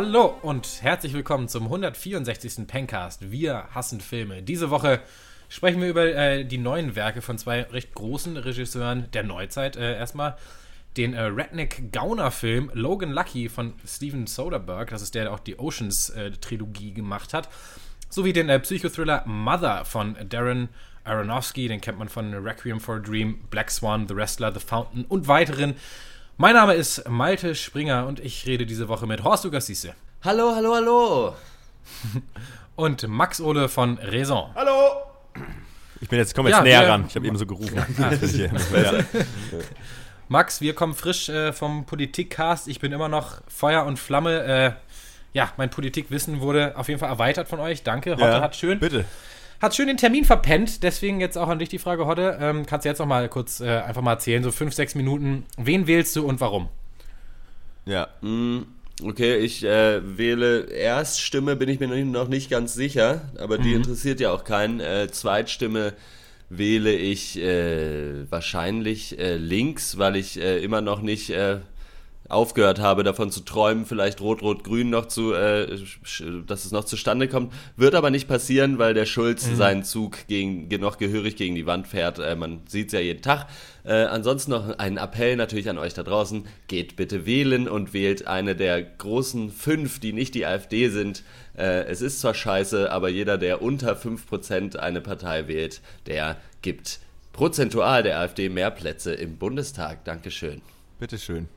Hallo und herzlich willkommen zum 164. Pencast. Wir hassen Filme. Diese Woche sprechen wir über äh, die neuen Werke von zwei recht großen Regisseuren der Neuzeit. Äh, erstmal den äh, Redneck-Gauner-Film Logan Lucky von Steven Soderbergh. Das ist der, der auch die Oceans-Trilogie gemacht hat. Sowie den äh, Psychothriller Mother von Darren Aronofsky. Den kennt man von Requiem for a Dream, Black Swan, The Wrestler, The Fountain und weiteren. Mein Name ist Malte Springer und ich rede diese Woche mit Horst Ugassisse. Hallo, hallo, hallo. Und Max Ole von Raison. Hallo! Ich bin jetzt, komme jetzt Ja, näher wir- ran. Ich habe eben so gerufen. Max, wir kommen frisch äh, vom Politikcast. Ich bin immer noch Feuer und Flamme. Äh, ja, mein Politikwissen wurde auf jeden Fall erweitert von euch. Danke. Hotte Ja, hat schön, Bitte. Hat schön den Termin verpennt. Deswegen jetzt auch an dich die Frage, Hotte. Ähm, kannst du jetzt noch mal kurz äh, einfach mal erzählen, so fünf, sechs Minuten. Wen wählst du und warum? Ja. Okay, ich äh, wähle Erststimme, bin ich mir noch nicht ganz sicher, aber die interessiert ja auch keinen. Äh, Zweitstimme wähle ich äh, wahrscheinlich äh, links, weil ich äh, immer noch nicht aufgehört habe, davon zu träumen, vielleicht Rot-Rot-Grün noch zu, äh, dass es noch zustande kommt. Wird aber nicht passieren, weil der Schulz seinen Zug gegen, ge- noch gehörig gegen die Wand fährt. Äh, man sieht es ja jeden Tag. Äh, ansonsten noch ein Appell natürlich an euch da draußen. Geht bitte wählen und wählt eine der großen fünf, die nicht die AfD sind. Äh, es ist zwar scheiße, aber jeder, der unter 5% eine Partei wählt, der gibt prozentual der AfD mehr Plätze im Bundestag. Dankeschön. Bitteschön.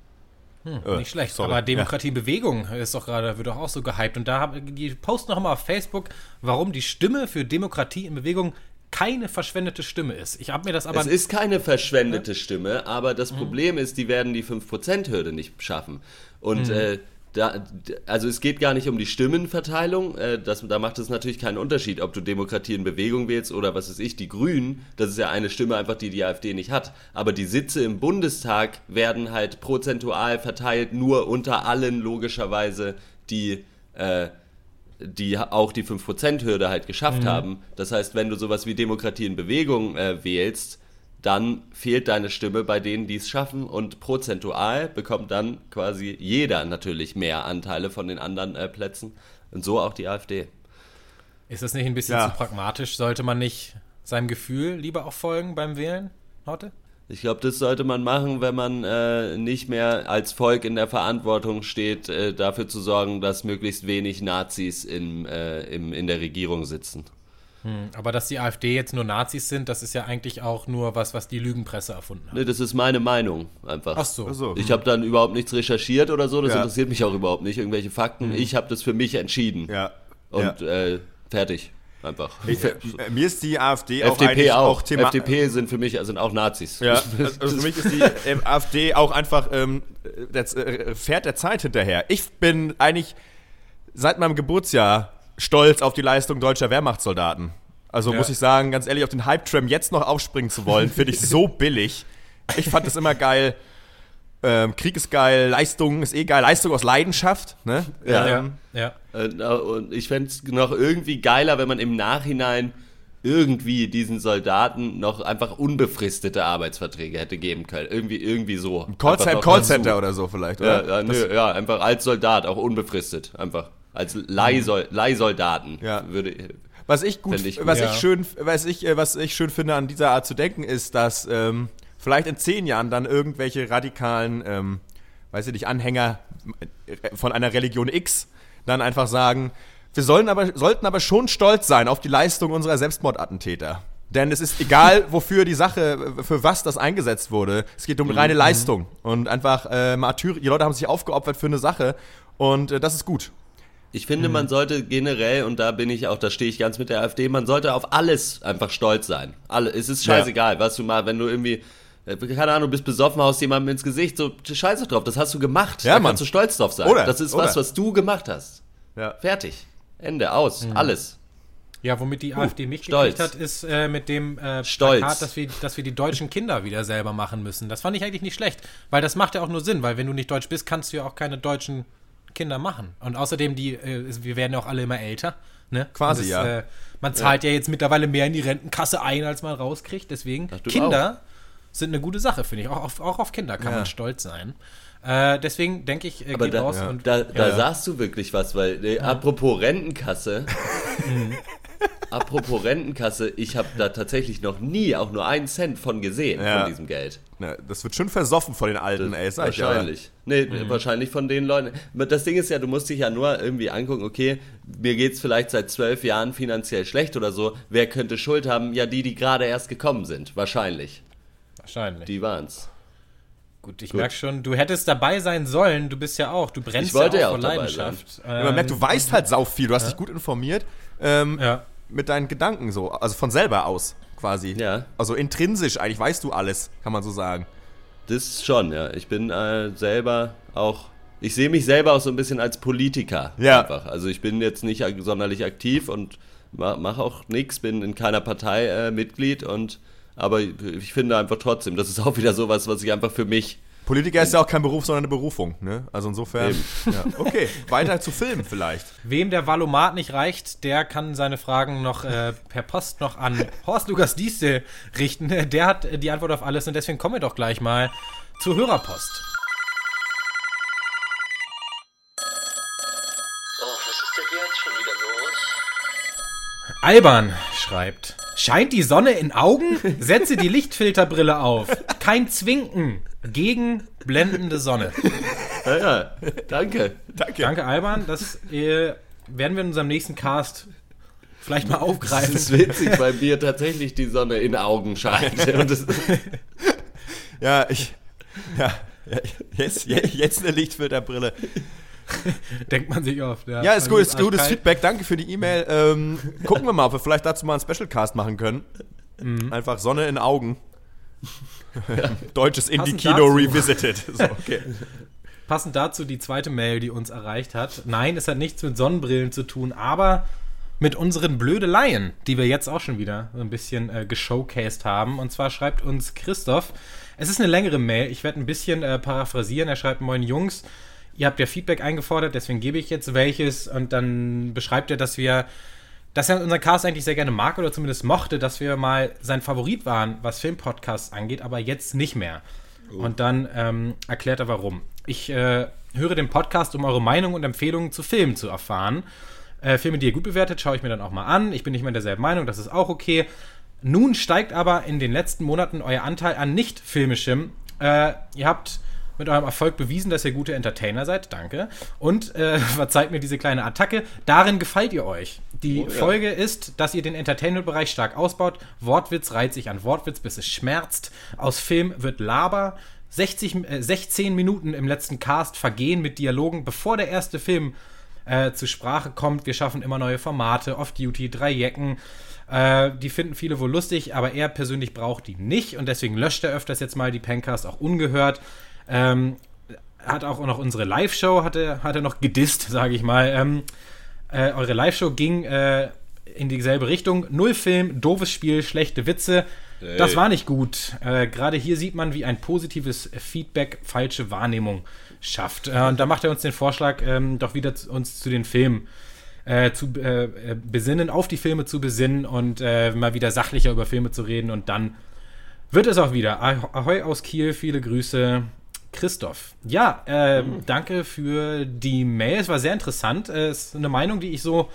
Nicht schlecht. sorry. Aber Demokratiebewegung ist doch gerade, wird doch auch so gehypt. Und da haben die posten noch immer auf Facebook, warum die Stimme für Demokratie in Bewegung keine verschwendete Stimme ist. Ich habe mir das aber. Es ist keine verschwendete Stimme, aber das Problem ist, die werden die 5%-Hürde nicht schaffen. Und äh, da, also es geht gar nicht um die Stimmenverteilung, äh, das, da macht es natürlich keinen Unterschied, ob du Demokratie in Bewegung wählst oder was weiß ich, die Grünen, das ist ja eine Stimme einfach, die die AfD nicht hat. Aber die Sitze im Bundestag werden halt prozentual verteilt, nur unter allen logischerweise, die äh, die auch die 5%-Hürde halt geschafft haben. Das heißt, wenn du sowas wie Demokratie in Bewegung äh, wählst, dann fehlt deine Stimme bei denen, die es schaffen und prozentual bekommt dann quasi jeder natürlich mehr Anteile von den anderen äh, Plätzen und so auch die AfD. Ist das nicht ein bisschen Ja. zu pragmatisch? Sollte man nicht seinem Gefühl lieber auch folgen beim Wählen, Hotte? Ich glaube, das sollte man machen, wenn man äh, nicht mehr als Volk in der Verantwortung steht, äh, dafür zu sorgen, dass möglichst wenig Nazis im, äh, im, in der Regierung sitzen. Aber dass die AfD jetzt nur Nazis sind, das ist ja eigentlich auch nur was, was die Lügenpresse erfunden hat. Ne, das ist meine Meinung einfach. Ach so. Ach so. Ich habe dann überhaupt nichts recherchiert oder so, das Ja. interessiert mich auch überhaupt nicht, irgendwelche Fakten. Ich habe das für mich entschieden. Ja. Und ja. äh, fertig. Einfach. Ich, äh, mir ist die AfD auch FDP auch. auch Thema. FDP sind für mich sind auch Nazis. Ja, also für mich ist die ähm, AfD auch einfach ähm, das äh, Pferd der Zeit hinterher. Ich bin eigentlich seit meinem Geburtsjahr stolz auf die Leistung deutscher Wehrmachtssoldaten. Also Ja. muss ich sagen, ganz ehrlich, auf den Hype-Tram jetzt noch aufspringen zu wollen, finde ich so billig. Ich fand das immer geil. Ähm, Krieg ist geil, Leistung ist eh geil, Leistung aus Leidenschaft. Ne? Ja. Ähm, Ja. Äh, und ich fände es noch irgendwie geiler, wenn man im Nachhinein irgendwie diesen Soldaten noch einfach unbefristete Arbeitsverträge hätte geben können. Irgendwie, irgendwie so. Call, Einfach Call, noch Callcenter dazu. oder so vielleicht, Ja, oder? ja, nö, ja, einfach als Soldat, auch unbefristet. Einfach. Als Leihsol Leihsoldaten. Ja. Würde, Was ich gut, ich gut. was Ja. ich schön, was ich, äh, was ich schön finde an dieser Art zu denken, ist, dass ähm, vielleicht in zehn Jahren dann irgendwelche radikalen, ähm, weiß ich nicht, Anhänger äh, von einer Religion X dann einfach sagen, wir sollen aber, sollten aber schon stolz sein auf die Leistung unserer Selbstmordattentäter. Denn es ist egal, wofür die Sache, äh, für was das eingesetzt wurde. Es geht um reine Leistung. Und einfach äh, Martyr, die Leute haben sich aufgeopfert für eine Sache. Und äh, das ist gut. Ich finde, man sollte generell, und da bin ich auch, da stehe ich ganz mit der AfD, man sollte auf alles einfach stolz sein. Alle, es ist scheißegal, was du mal, wenn du irgendwie, äh, keine Ahnung, bist besoffen, haust jemandem ins Gesicht, so scheiß doch drauf, das hast du gemacht. Ja, da Mann. kannst du stolz drauf sein. Oder, das ist oder. was, was du gemacht hast. Ja. Fertig. Ende, aus, alles. Ja, womit die AfD mich stolz. gekriegt hat, ist äh, mit dem äh, Stolz. Plakat, dass wir, dass wir die deutschen Kinder wieder selber machen müssen. Das fand ich eigentlich nicht schlecht, weil das macht ja auch nur Sinn, weil wenn du nicht deutsch bist, kannst du ja auch keine deutschen Kinder machen. Und außerdem, die, äh, wir werden ja auch alle immer älter. Ne? Quasi, Und ja. Äh, man zahlt ja. jetzt mittlerweile mehr in die Rentenkasse ein, als man rauskriegt. Deswegen, Ach, Kinder sind eine gute Sache, finde ich. Auch auf, auch auf Kinder kann Ja. man stolz sein. Äh, deswegen denke ich, äh, Aber geht da, raus ja. und da, da ja. sagst du wirklich was, weil äh, apropos Rentenkasse. apropos Rentenkasse, ich habe da tatsächlich noch nie auch nur einen Cent von gesehen, Ja. von diesem Geld. Na, das wird schon versoffen von den Alten, ey. Sag ich ja. wahrscheinlich. Nee, Mhm. wahrscheinlich von den Leuten. Das Ding ist ja, du musst dich ja nur irgendwie angucken, okay, mir geht's vielleicht seit zwölf Jahren finanziell schlecht oder so. Wer könnte Schuld haben? Ja, die, die gerade erst gekommen sind. Wahrscheinlich. wahrscheinlich. Die waren's. Gut, ich merke schon, du hättest dabei sein sollen. Du bist ja auch, du brennst Ich wollte ja ja auch auch vor Leidenschaft. Ja, Man merkt, du weißt halt sau viel, du hast dich gut informiert. Ähm, Ja. Mit deinen Gedanken so, also von selber aus quasi. Ja. Also intrinsisch eigentlich weißt du alles, kann man so sagen. Das schon, ja. Ich bin äh, selber auch. Ich sehe mich selber auch so ein bisschen als Politiker. Ja. Einfach. Also ich bin jetzt nicht sonderlich aktiv und ma- mache auch nichts, bin in keiner Partei äh, Mitglied und aber ich finde einfach trotzdem, das ist auch wieder sowas, was ich einfach für mich. Politiker ist ja auch kein Beruf, sondern eine Berufung, ne? Also insofern. Ja. Okay, weiter zu Filmen vielleicht. Wem der Valomat nicht reicht, der kann seine Fragen noch äh, per Post noch an Horst Lukas Dieste richten. Der hat äh, die Antwort auf alles und deswegen kommen wir doch gleich mal zur Hörerpost. Oh, was ist denn jetzt schon wieder los? Alban schreibt: Scheint die Sonne in Augen? Setze die Lichtfilterbrille auf. Kein Zwinken gegen blendende Sonne. Ja, ja, danke. Danke. Danke, Alban. Das äh, werden wir in unserem nächsten Cast vielleicht mal Es aufgreifen. ist witzig, weil mir tatsächlich die Sonne in Augen scheint. Und das, Ja, ich. Ja, jetzt, jetzt, jetzt eine Lichtfilterbrille. Denkt man sich oft. Ja, Ja, ist gut, ist gutes. Feedback. Danke für die E-Mail. Ähm, gucken wir mal, ob wir vielleicht dazu mal einen Specialcast machen können. Mhm. Einfach Sonne in Augen. Deutsches Indie-Kino revisited. So, okay. Passend dazu die zweite Mail, die uns erreicht hat. Nein, es hat nichts mit Sonnenbrillen zu tun, aber mit unseren Blödeleien, die wir jetzt auch schon wieder so ein bisschen äh, geshowcased haben. Und zwar schreibt uns Christoph, es ist eine längere Mail, ich werde ein bisschen äh, paraphrasieren. Er schreibt, moin Jungs, ihr habt ja Feedback eingefordert, deswegen gebe ich jetzt welches. Und dann beschreibt er, dass wir dass er unseren Cast eigentlich sehr gerne mag oder zumindest mochte, dass wir mal sein Favorit waren, was Filmpodcasts angeht, aber jetzt nicht mehr. Und dann ähm, erklärt er warum. Ich äh, höre den Podcast, um eure Meinung und Empfehlungen zu Filmen zu erfahren. Äh, Filme, die ihr gut bewertet, schaue ich mir dann auch mal an. Ich bin nicht mehr derselben Meinung, das ist auch okay. Nun steigt aber in den letzten Monaten euer Anteil an nicht filmischem. Äh, ihr habt mit eurem Erfolg bewiesen, dass ihr gute Entertainer seid. Danke. Und äh, verzeiht mir diese kleine Attacke. Darin gefällt ihr euch. Die Oh, ja. Folge ist, dass ihr den Entertainment-Bereich stark ausbaut. Wortwitz reiht sich an Wortwitz, bis es schmerzt. Aus Film wird Laber. 60, äh, 16 Minuten im letzten Cast vergehen mit Dialogen, bevor der erste Film äh, zur Sprache kommt. Wir schaffen immer neue Formate, Off-Duty, drei Jecken. Äh, die finden viele wohl lustig, aber er persönlich braucht die nicht und deswegen löscht er öfters jetzt mal die Pencast auch ungehört. Ähm, hat auch noch unsere Live-Show, hat er, hat er noch gedisst, sage ich mal. Ähm, äh, eure Live-Show ging äh, in dieselbe Richtung. Null Film, doofes Spiel, schlechte Witze. Das war nicht gut. Äh, Gerade hier sieht man, wie ein positives Feedback falsche Wahrnehmung schafft. Äh, und da macht er uns den Vorschlag, ähm, doch wieder zu, uns zu den Filmen äh, zu äh, besinnen, auf die Filme zu besinnen und mal wieder sachlicher über Filme zu reden. Und dann wird es auch wieder. Ah- Ahoi aus Kiel, viele Grüße. Christoph. Ja, äh, danke für die Mail. Es war sehr interessant. Es ist eine Meinung, die ich so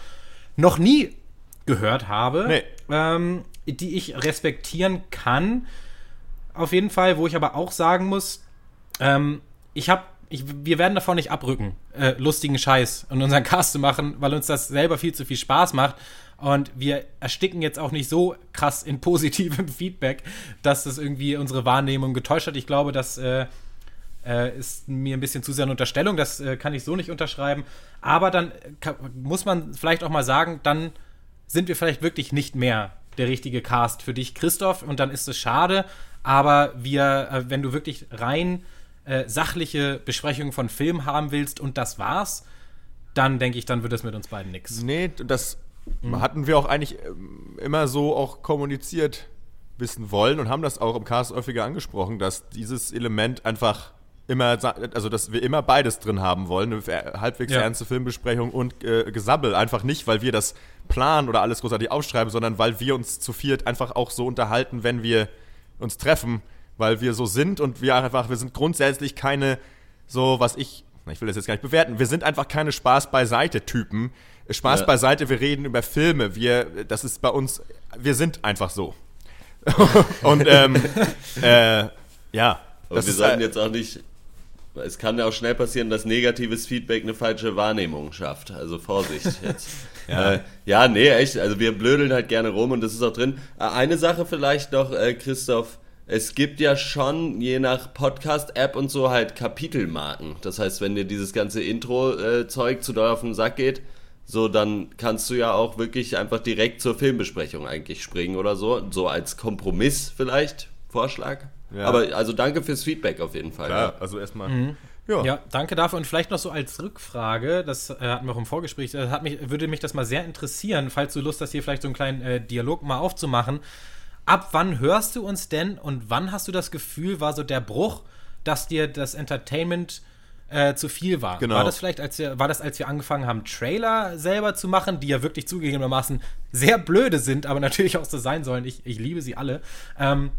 noch nie gehört habe, Nee. ähm, die ich respektieren kann. Auf jeden Fall, wo ich aber auch sagen muss, ähm, ich habe, ich, wir werden davon nicht abrücken, äh, lustigen Scheiß und unseren Cast zu machen, weil uns das selber viel zu viel Spaß macht. Und wir ersticken jetzt auch nicht so krass in positivem Feedback, dass das irgendwie unsere Wahrnehmung getäuscht hat. Ich glaube, das äh, äh, ist mir ein bisschen zu sehr eine Unterstellung. Das äh, kann ich so nicht unterschreiben. Aber dann äh, ka- muss man vielleicht auch mal sagen, dann sind wir vielleicht wirklich nicht mehr der richtige Cast für dich, Christoph. Und dann ist es schade. Aber wir, äh, wenn du wirklich rein äh, sachliche Besprechungen von Filmen haben willst und das war's, dann denke ich, dann wird es mit uns beiden nichts. Nee, das Mhm. hatten wir auch eigentlich ähm, immer so auch kommuniziert wissen wollen und haben das auch im Cast häufiger angesprochen, dass dieses Element einfach immer, also dass wir immer beides drin haben wollen, eine halbwegs Ja. ernste Filmbesprechung und äh, Gesabbel. Einfach nicht, weil wir das planen oder alles großartig aufschreiben, sondern weil wir uns zu viert einfach auch so unterhalten, wenn wir uns treffen, weil wir so sind und wir einfach, wir sind grundsätzlich keine, so was ich, ich will das jetzt gar nicht bewerten, wir sind einfach keine Spaß beiseite Typen. Spaß Ja. beiseite, wir reden über Filme, wir, das ist bei uns, wir sind einfach so. und ähm, äh, ja, Und das wir sollten äh, jetzt auch nicht. Es kann ja auch schnell passieren, dass negatives Feedback eine falsche Wahrnehmung schafft. Also Vorsicht jetzt. Ja. Äh, ja, nee, echt. Also wir blödeln halt gerne rum und das ist auch drin. Äh, Eine Sache vielleicht noch, äh, Christoph. Es gibt ja schon, je nach Podcast-App und so, halt Kapitelmarken. Das heißt, wenn dir dieses ganze Intro-Zeug zu doll auf den Sack geht, so, dann kannst du ja auch wirklich einfach direkt zur Filmbesprechung eigentlich springen oder so. So als Kompromiss vielleicht, Vorschlag. Ja. Aber also danke fürs Feedback auf jeden Fall. ja, also erstmal. Ja. Ja, danke dafür. Und vielleicht noch so als Rückfrage, das äh, hatten wir auch im Vorgespräch, äh, hat mich, würde mich das mal sehr interessieren, falls du Lust hast, hier vielleicht so einen kleinen äh, Dialog mal aufzumachen. Ab wann hörst du uns denn und wann hast du das Gefühl, war so der Bruch, dass dir das Entertainment äh, zu viel war? Genau. War das vielleicht, als wir, war das, als wir angefangen haben, Trailer selber zu machen, die ja wirklich zugegebenermaßen sehr blöde sind, aber natürlich auch so sein sollen. Ich, ich liebe sie alle. Ähm,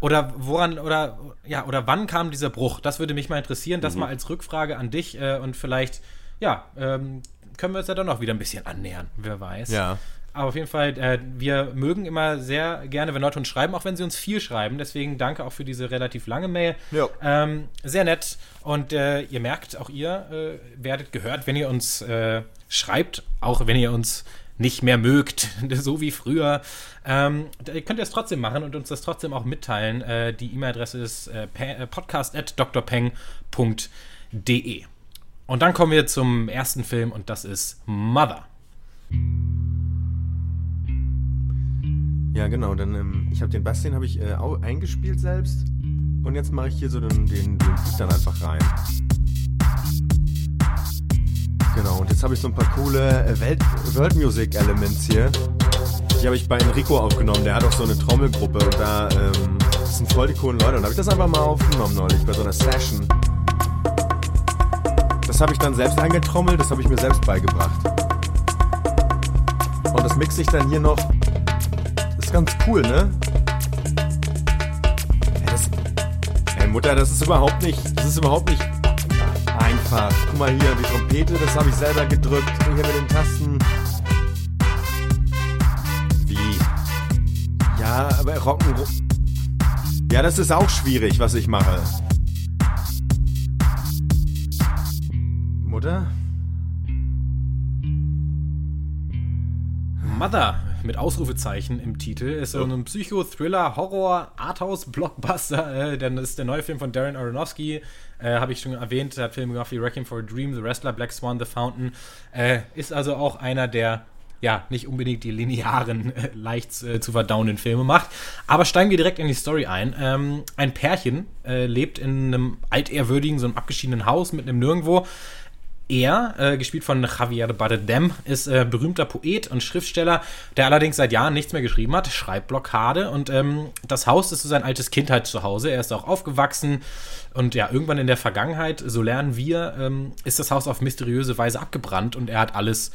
oder woran, oder ja, oder wann kam dieser Bruch? Das würde mich mal interessieren. Das mal als Rückfrage an dich äh, und vielleicht, ja, ähm, können wir uns ja dann noch wieder ein bisschen annähern, wer weiß. Ja. Aber auf jeden Fall, äh, wir mögen immer sehr gerne, wenn Leute uns schreiben, auch wenn sie uns viel schreiben. Deswegen danke auch für diese relativ lange Mail. Ja. Ähm, sehr nett. Und äh, ihr merkt, auch ihr äh, werdet gehört, wenn ihr uns äh, schreibt, auch wenn ihr uns nicht mehr mögt, so wie früher. Ähm, könnt ihr es trotzdem machen und uns das trotzdem auch mitteilen. Äh, die E-Mail-Adresse ist äh, äh, podcast.drpeng.de. Und dann kommen wir zum ersten Film und das ist Mother. Ja, genau. Dann, ähm, ich habe den Bass, den habe ich äh, au- eingespielt selbst. Und jetzt mache ich hier so den, den, den dann einfach rein. Genau, und jetzt habe ich so ein paar coole äh, Welt World Music Elements hier. Die habe ich bei Enrico aufgenommen. Der hat auch so eine Trommelgruppe und da ähm, sind voll die coolen Leute. Und da habe ich das einfach mal aufgenommen neulich bei so einer Session. Das habe ich dann selbst eingetrommelt, das habe ich mir selbst beigebracht. Und das mixe ich dann hier noch das ist ganz cool, ne? Ja, das, ey, Mutter, das ist überhaupt nicht, das ist überhaupt nicht einfach. Guck mal hier, die Trompete, das habe ich selber gedrückt. Hier mit den Tasten. Wie? Ja, aber Rock'n'Roll. Ja, das ist auch schwierig, was ich mache. Mutter? Mother mit Ausrufezeichen im Titel ist so ein Psycho-Thriller, Horror, Arthouse-Blockbuster. Äh, dann ist der neue Film von Darren Aronofsky, äh, habe ich schon erwähnt, der hat Filme gemacht wie Wrecking for a Dream, The Wrestler, Black Swan, The Fountain. Äh, ist also auch einer der ja, nicht unbedingt die linearen, äh, leicht äh, zu verdauenden Filme macht. Aber steigen wir direkt in die Story ein. Ähm, ein Pärchen äh, lebt in einem altehrwürdigen, so einem abgeschiedenen Haus mit einem Nirgendwo. Er, äh, gespielt von Javier Bardem, ist äh, berühmter Poet und Schriftsteller, der allerdings seit Jahren nichts mehr geschrieben hat, Schreibblockade. Und ähm, das Haus ist so sein altes Kindheitszuhause. Er ist auch aufgewachsen und ja, irgendwann in der Vergangenheit, so lernen wir, ähm, ist das Haus auf mysteriöse Weise abgebrannt und er hat alles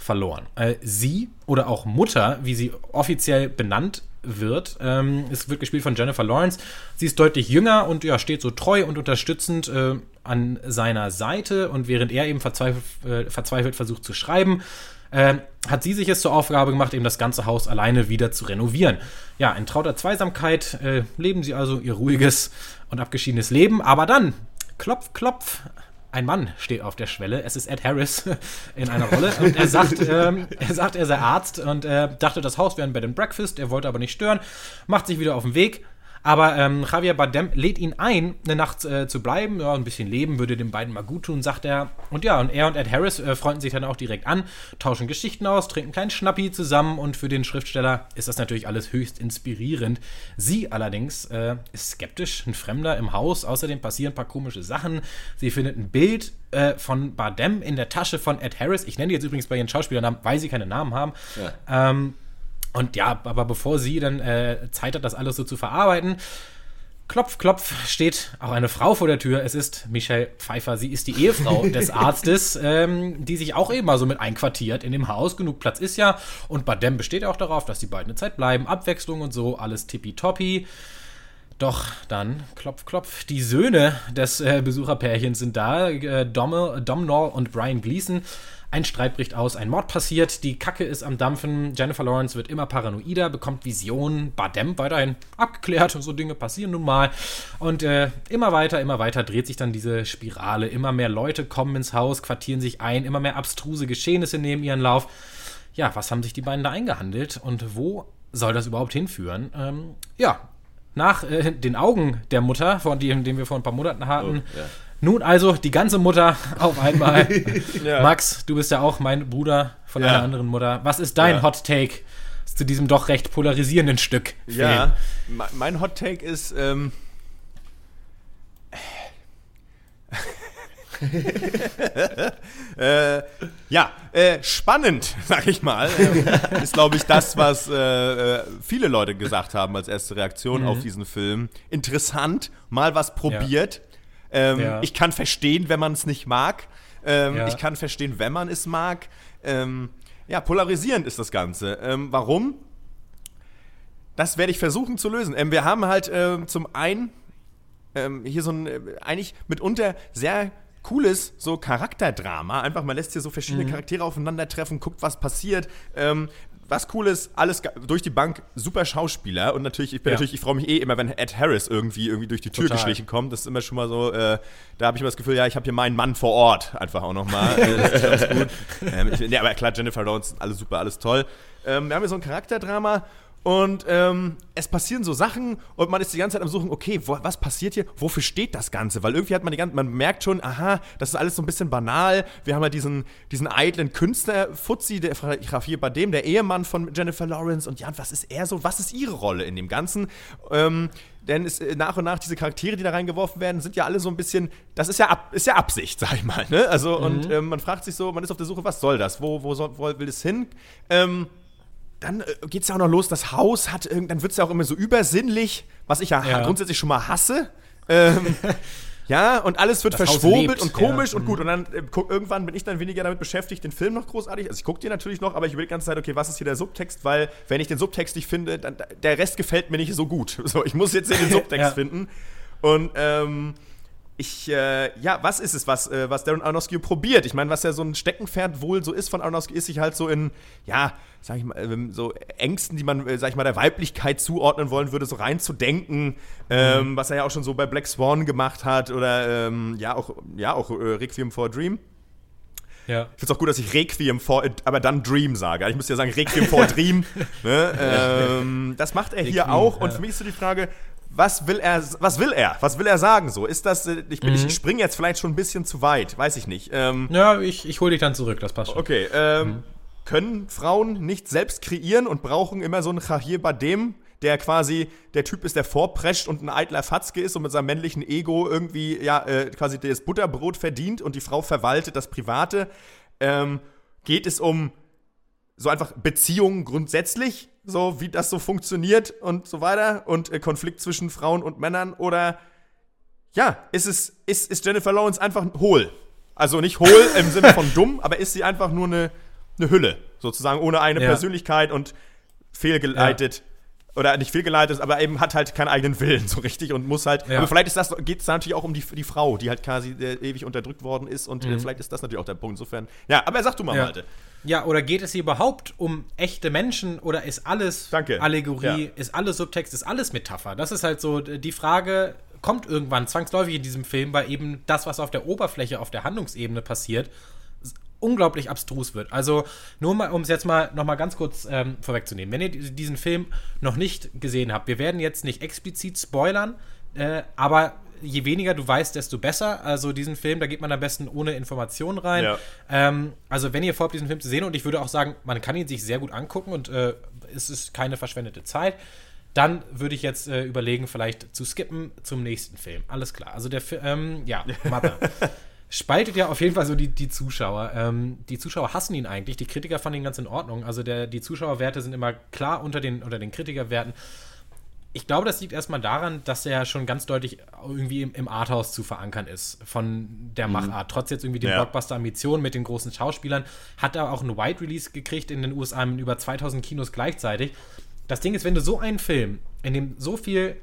verloren. Äh, sie oder auch Mutter, wie sie offiziell benannt wird, ähm, es wird gespielt von Jennifer Lawrence. Sie ist deutlich jünger und ja, steht so treu und unterstützend äh, an seiner Seite und während er eben verzweifelt, äh, verzweifelt versucht zu schreiben, äh, hat sie sich es zur Aufgabe gemacht, eben das ganze Haus alleine wieder zu renovieren. Ja, in trauter Zweisamkeit leben sie also ihr ruhiges und abgeschiedenes Leben, aber dann, klopf, klopf, ein Mann steht auf der Schwelle. Es ist Ed Harris in einer Rolle. Und er sagt, ähm, er sagt, er sei Arzt und äh, dachte, das Haus wäre ein Bed and Breakfast. Er wollte aber nicht stören, macht sich wieder auf den Weg. Aber ähm, Javier Bardem lädt ihn ein, eine Nacht äh, zu bleiben. Ja, ein bisschen leben würde den beiden mal gut tun, sagt er. Und ja, und er und Ed Harris äh, freunden sich dann auch direkt an, tauschen Geschichten aus, trinken einen kleinen Schnappi zusammen. Und für den Schriftsteller ist das natürlich alles höchst inspirierend. Sie allerdings äh, ist skeptisch, ein Fremder im Haus. Außerdem passieren ein paar komische Sachen. Sie findet ein Bild äh, von Bardem in der Tasche von Ed Harris. Ich nenne die jetzt übrigens bei ihren Schauspielernamen, weil sie keine Namen haben. Ähm, und ja, aber bevor sie dann äh, Zeit hat, das alles so zu verarbeiten, klopf, klopf, steht auch eine Frau vor der Tür. Es ist Michelle Pfeiffer. Sie ist die Ehefrau des Arztes, ähm, die sich auch eben mal so mit einquartiert in dem Haus. Genug Platz ist ja. Und Badem besteht auch darauf, dass die beiden eine Zeit bleiben. Abwechslung und so, alles tippitoppi. Doch dann, klopf, klopf, die Söhne des äh, Besucherpärchens sind da, äh, Dom, Domhnall und Brian Gleason. Ein Streit bricht aus, ein Mord passiert, die Kacke ist am Dampfen, Jennifer Lawrence wird immer paranoider, bekommt Visionen, Badem weiterhin abgeklärt, so Dinge passieren nun mal. Und äh, immer weiter, immer weiter dreht sich dann diese Spirale. Immer mehr Leute kommen ins Haus, quartieren sich ein, immer mehr abstruse Geschehnisse nehmen ihren Lauf. Ja, was haben sich die beiden da eingehandelt und wo soll das überhaupt hinführen? Ähm, ja, nach äh, den Augen der Mutter, von dem, den wir vor ein paar Monaten hatten. Oh, ja. Nun also die ganze Mutter auf einmal. Ja. Max, du bist ja auch mein Bruder von Ja. einer anderen Mutter. Was ist dein Ja. Hot Take zu diesem doch recht polarisierenden Stück? Ja, me- mein Hot Take ist, ähm, äh, ja, äh, spannend, sag ich mal. Ähm, ist, glaube ich, das, was äh, äh, viele Leute gesagt haben als erste Reaktion auf diesen Film. Interessant, mal was probiert. Ähm, Ja. Ich kann verstehen, wenn man es nicht mag. Ähm, Ja. Ich kann verstehen, wenn man es mag. Ähm, ja, polarisierend ist das Ganze. Ähm, warum? Das werde ich versuchen zu lösen. Ähm, wir haben halt ähm, zum einen hier so ein äh, eigentlich mitunter sehr cooles so Charakterdrama. Einfach, man lässt hier so verschiedene Charaktere aufeinandertreffen, guckt, was passiert. Ähm, was cool ist, alles durch die Bank, super Schauspieler und natürlich, ich bin Ja. natürlich, ich freue mich eh immer, wenn Ed Harris irgendwie irgendwie durch die Tür Total. geschlichen kommt. Das ist immer schon mal so, äh, da habe ich immer das Gefühl, ja, ich habe hier meinen Mann vor Ort einfach auch nochmal. äh, das ist ganz gut. Ähm, ich, nee, aber klar, Jennifer Lawrence, alles super, alles toll. Ähm, wir haben hier so ein Charakterdrama und ähm, es passieren so Sachen und man ist die ganze Zeit am Suchen, okay, wo, was passiert hier? Wofür steht das Ganze? Weil irgendwie hat man die ganze, man merkt schon, aha, das ist alles so ein bisschen banal. Wir haben ja diesen, diesen eitlen Künstler, Fuzzi, der Javier Bardem, der Ehemann von Jennifer Lawrence. Und ja, was ist er so? Was ist ihre Rolle in dem Ganzen? Ähm, denn es, äh, nach und nach diese Charaktere, die da reingeworfen werden, sind ja alle so ein bisschen, das ist ja, ab, ist ja Absicht, sag ich mal. Ne? Also, und ähm, man fragt sich so, man ist auf der Suche, was soll das? Wo, wo, soll, wo will es hin? Ähm, dann äh, geht es ja auch noch los, das Haus hat irgend, dann wird es ja auch immer so übersinnlich, was ich ja, Ja. grundsätzlich schon mal hasse. Ähm, ja, und alles wird Das verschwurbelt und komisch ja. und gut. Und dann äh, guck, irgendwann bin ich dann weniger damit beschäftigt, den Film noch großartig. Also ich gucke den natürlich noch, aber ich will die ganze Zeit, okay, was ist hier der Subtext? Weil wenn ich den Subtext nicht finde, dann der Rest gefällt mir nicht so gut. So, ich muss jetzt den Subtext Ja. finden. Und ähm, ich, äh, ja, was ist es, was, äh, was Darren Aronofsky probiert? Ich meine, was ja so ein Steckenpferd wohl so ist von Aronofsky, ist sich halt so in, ja, sag ich mal, ähm, so Ängsten, die man, äh, sag ich mal, der Weiblichkeit zuordnen wollen würde, so reinzudenken, ähm, was er ja auch schon so bei Black Swan gemacht hat oder, ähm, ja, auch, ja, auch äh, Requiem for a Dream. Ja. Ich finde es auch gut, dass ich Requiem for, aber dann Dream sage. Ich muss ja sagen, Requiem for a Dream. Ne? Ähm, das macht er hier Requiem, auch. Und ja. für mich ist so die Frage, was will er, was will er? Was will er sagen so? Ist das, äh, ich, bin, Mhm. ich springe jetzt vielleicht schon ein bisschen zu weit, weiß ich nicht. Ähm, Ja, ich, ich hole dich dann zurück, das passt schon. okay, ähm, können Frauen nicht selbst kreieren und brauchen immer so einen Javier Bardem, der quasi der Typ ist, der vorprescht und ein eitler Fatzke ist und mit seinem männlichen Ego irgendwie, ja, äh, quasi das Butterbrot verdient und die Frau verwaltet das Private. Ähm, geht es um so einfach Beziehungen grundsätzlich, so wie das so funktioniert und so weiter und äh, Konflikt zwischen Frauen und Männern oder ja, ist es ist, ist Jennifer Lawrence einfach hohl? Also nicht hohl im Sinne von dumm, aber ist sie einfach nur eine, eine Hülle, sozusagen ohne eine Ja. Persönlichkeit und fehlgeleitet oder nicht fehlgeleitet, aber eben hat halt keinen eigenen Willen so richtig und muss halt. Ja. Aber vielleicht ist das geht es da natürlich auch um die, die Frau, die halt quasi äh, ewig unterdrückt worden ist und äh, vielleicht ist das natürlich auch der Punkt. Insofern. Ja, aber sag du mal, Mhm. Ja. Malte. Ja, oder geht es hier überhaupt um echte Menschen oder ist alles Danke. Allegorie, Ja. ist alles Subtext, ist alles Metapher? Das ist halt so die Frage, kommt irgendwann zwangsläufig in diesem Film, weil eben das, was auf der Oberfläche, auf der Handlungsebene passiert, unglaublich abstrus wird. Also nur mal, um es jetzt mal noch mal ganz kurz ähm, vorwegzunehmen. Wenn ihr di- diesen Film noch nicht gesehen habt, wir werden jetzt nicht explizit spoilern, äh, aber je weniger du weißt, desto besser. Also diesen Film, da geht man am besten ohne Informationen rein. Ja. Ähm, also wenn ihr vorhabt, diesen Film zu sehen, und ich würde auch sagen, man kann ihn sich sehr gut angucken und äh, es ist keine verschwendete Zeit, dann würde ich jetzt äh, überlegen, vielleicht zu skippen zum nächsten Film. Alles klar. Also der Film, ähm, ja, Mother. Spaltet ja auf jeden Fall so die, die Zuschauer. Ähm, die Zuschauer hassen ihn eigentlich, die Kritiker fanden ihn ganz in Ordnung. Also der, die Zuschauerwerte sind immer klar unter den, unter den Kritikerwerten ich glaube, das liegt erstmal daran, dass er schon ganz deutlich irgendwie im, im Arthouse zu verankern ist von der Machart. Trotz jetzt irgendwie den Ja. Blockbuster-Ambitionen mit den großen Schauspielern, hat er auch einen Wide-Release gekriegt in den USA in über 2000 Kinos gleichzeitig. Das Ding ist, wenn du so einen Film, in dem so viel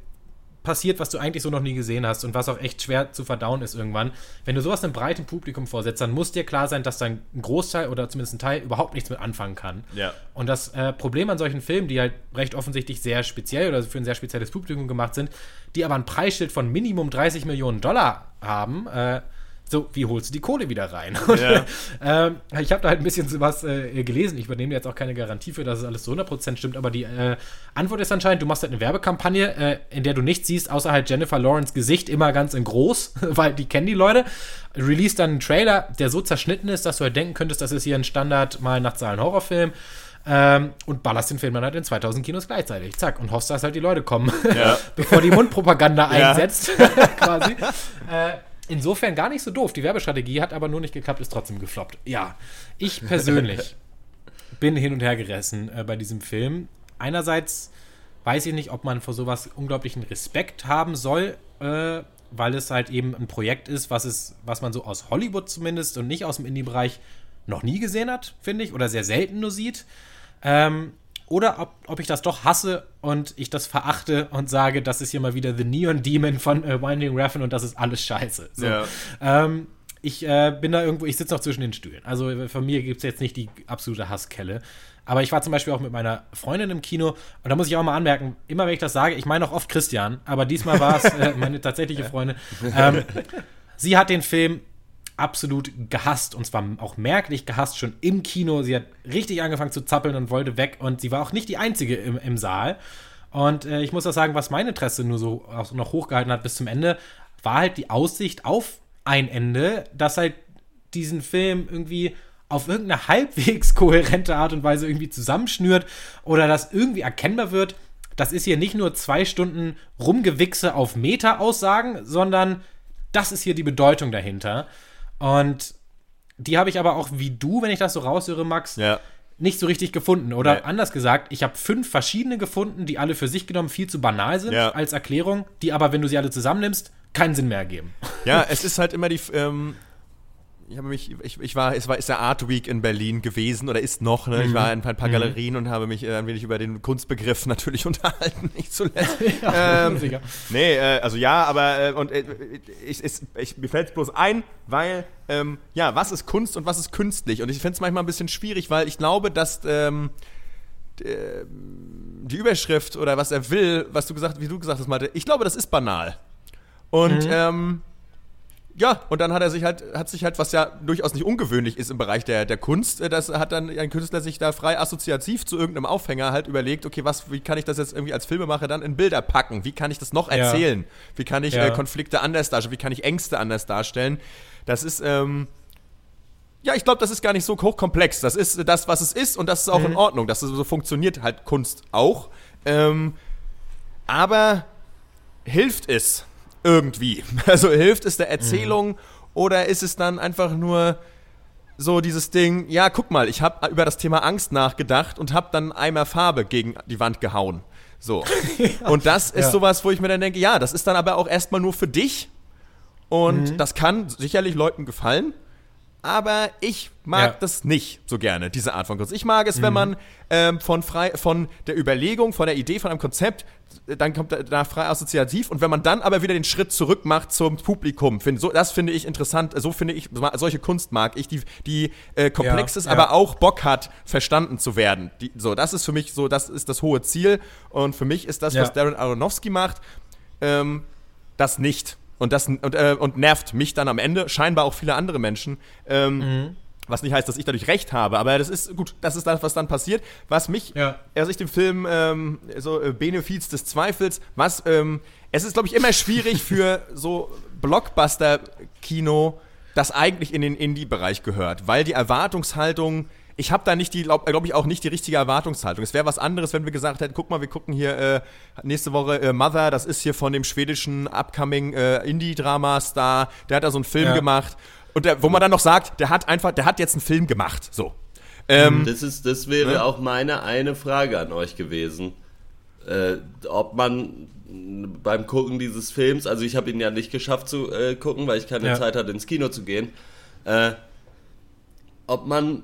passiert, was du eigentlich so noch nie gesehen hast und was auch echt schwer zu verdauen ist irgendwann. Wenn du sowas einem breiten Publikum vorsetzt, dann muss dir klar sein, dass dann ein Großteil oder zumindest ein Teil überhaupt nichts mit anfangen kann. Ja. Und das äh, Problem an solchen Filmen, die halt recht offensichtlich sehr speziell oder für ein sehr spezielles Publikum gemacht sind, die aber ein Preisschild von Minimum 30 Millionen Dollar haben, äh, so, wie holst du die Kohle wieder rein? Und, Ja. ähm, ich habe da halt ein bisschen sowas äh, gelesen. Ich übernehme jetzt auch keine Garantie für, dass es alles zu 100% stimmt, aber die äh, Antwort ist anscheinend, du machst halt eine Werbekampagne, äh, in der du nichts siehst, außer halt Jennifer Lawrence Gesicht immer ganz in groß, weil die kennen die Leute. Release dann einen Trailer, der so zerschnitten ist, dass du halt denken könntest, das ist hier ein Standard mal nach Zahlen Horrorfilm. Ähm, und ballerst den Film dann halt in 2000 Kinos gleichzeitig. Zack. Und hoffst, dass halt die Leute kommen, Ja. bevor die Mundpropaganda einsetzt, quasi. Äh, insofern gar nicht so doof. Die Werbestrategie hat aber nur nicht geklappt, ist trotzdem gefloppt. Ja, ich persönlich bin hin und her gerissen äh, bei diesem Film. Einerseits weiß ich nicht, ob man vor sowas unglaublichen Respekt haben soll, äh, weil es halt eben ein Projekt ist, was, es, was man so aus Hollywood zumindest und nicht aus dem Indie-Bereich noch nie gesehen hat, finde ich, oder sehr selten nur sieht. Ähm, oder ob, ob ich das doch hasse und ich das verachte und sage, das ist hier mal wieder The Neon Demon von äh, Winding Refn und das ist alles scheiße. So. Ja. Ähm, ich äh, bin da irgendwo, ich sitze noch zwischen den Stühlen. Also äh, von mir gibt es jetzt nicht die absolute Hasskelle. Aber ich war zum Beispiel auch mit meiner Freundin im Kino und da muss ich auch mal anmerken, immer wenn ich das sage, ich meine auch oft Christian, aber diesmal war es äh, meine tatsächliche Freundin. Ähm, sie hat den Film absolut gehasst und zwar auch merklich gehasst schon im Kino. Sie hat richtig angefangen zu zappeln und wollte weg und sie war auch nicht die einzige im, im Saal. Und äh, ich muss auch sagen, was mein Interesse nur so auch noch hochgehalten hat bis zum Ende, war halt die Aussicht auf ein Ende, das halt diesen Film irgendwie auf irgendeine halbwegs kohärente Art und Weise irgendwie zusammenschnürt oder dass irgendwie erkennbar wird, das ist hier nicht nur zwei Stunden Rumgewichse auf Meta-Aussagen, sondern das ist hier die Bedeutung dahinter. Und die habe ich aber auch wie du, wenn ich das so raushöre, Max, Ja. nicht so richtig gefunden. Oder Nee. anders gesagt, ich habe fünf verschiedene gefunden, die alle für sich genommen viel zu banal sind Ja. als Erklärung, die aber, wenn du sie alle zusammennimmst, keinen Sinn mehr ergeben. Ja, es ist halt immer die. Ähm, ich habe mich, ich, ich war, es war, ist der Art Week in Berlin gewesen oder ist noch. Ne? Ich war in ein paar Galerien und habe mich äh, ein wenig über den Kunstbegriff natürlich unterhalten, nicht zuletzt. ähm, Sicher. nee, äh, also ja, aber äh, und äh, ich, ich, ich, mir fällt es bloß ein, weil ähm, ja, was ist Kunst und was ist künstlich? Und ich finde es manchmal ein bisschen schwierig, weil ich glaube, dass ähm, äh, die Überschrift oder was er will, was du gesagt, wie du gesagt hast, Malte, ich glaube, das ist banal. Und ähm, ja, und dann hat er sich halt, hat sich halt, was ja durchaus nicht ungewöhnlich ist im Bereich der, der Kunst, äh, das hat dann ein Künstler sich da frei assoziativ zu irgendeinem Aufhänger halt überlegt, okay, was, wie kann ich das jetzt irgendwie als Filmemacher dann in Bilder packen? Wie kann ich das noch Ja. erzählen? Wie kann ich Ja. äh, Konflikte anders darstellen? Wie kann ich Ängste anders darstellen? Das ist, ähm, ja, ich glaube, das ist gar nicht so hochkomplex. Das ist das, was es ist und das ist auch in Ordnung. Das ist, so funktioniert halt Kunst auch. Ähm, aber hilft es irgendwie? Also hilft es der Erzählung oder ist es dann einfach nur so dieses Ding, ja, guck mal, ich habe über das Thema Angst nachgedacht und habe dann Eimer Farbe gegen die Wand gehauen. So. Und das ist Ja. sowas, wo ich mir dann denke, ja, das ist dann aber auch erstmal nur für dich und Mhm. das kann sicherlich Leuten gefallen, aber ich mag Ja. Mhm. das nicht so gerne, diese Art von Kunst. Ich mag es, wenn man ähm, von, frei, von der Überlegung, von der Idee, von einem Konzept, äh, dann kommt da- da frei assoziativ und wenn man dann aber wieder den Schritt zurück macht zum Publikum, find, so, das finde ich interessant, so finde ich, solche Kunst mag ich, die, die äh, komplex Ja, ist, ja. aber auch Bock hat, verstanden zu werden. Die, so, das ist für mich so, das ist das hohe Ziel und für mich ist das, was Darren Aronofsky macht, ähm, das nicht. Und das und, äh, und nervt mich dann am Ende, scheinbar auch viele andere Menschen. Ähm, Mhm. Was nicht heißt, dass ich dadurch recht habe, aber das ist gut, das ist das, was dann passiert. Was mich, Ja. als ich den Film ähm, so äh, Benefiz des Zweifels, was, ähm, es ist, glaube ich, immer schwierig für so Blockbuster-Kino, das eigentlich in den Indie-Bereich gehört, weil die Erwartungshaltung ich habe da nicht die, glaube glaub ich, auch nicht die richtige Erwartungshaltung. Es wäre was anderes, wenn wir gesagt hätten, guck mal, wir gucken hier äh, nächste Woche äh, Mother, das ist hier von dem schwedischen upcoming äh, Indie-Drama-Star, der hat da so einen Film Ja. gemacht. Und der, wo man dann noch sagt, der hat einfach, der hat jetzt einen Film gemacht. So. Ähm, Das, ist, das wäre Ne? auch meine eine Frage an euch gewesen. Äh, ob man beim Gucken dieses Films, also ich habe ihn ja nicht geschafft zu äh, gucken, weil ich keine Ja. Zeit hatte, ins Kino zu gehen, äh, ob man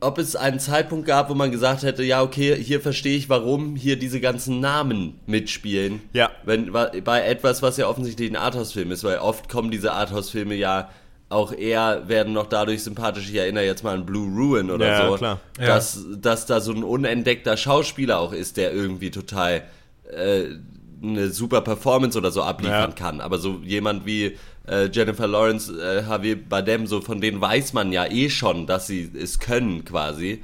ob es einen Zeitpunkt gab, wo man gesagt hätte, ja, okay, hier verstehe ich, warum hier diese ganzen Namen mitspielen. Ja. Wenn, bei etwas, was ja offensichtlich ein Arthouse-Film ist, weil oft kommen diese Arthouse-Filme ja auch eher, werden noch dadurch sympathisch, ich erinnere jetzt mal an Blue Ruin oder Ja, so, klar. Ja. Dass, dass da so ein unentdeckter Schauspieler auch ist, der irgendwie total äh, eine super Performance oder so abliefern Ja. kann. Aber so jemand wie äh, Jennifer Lawrence, äh, Javier Bardem, so von denen weiß man ja eh schon, dass sie es können quasi.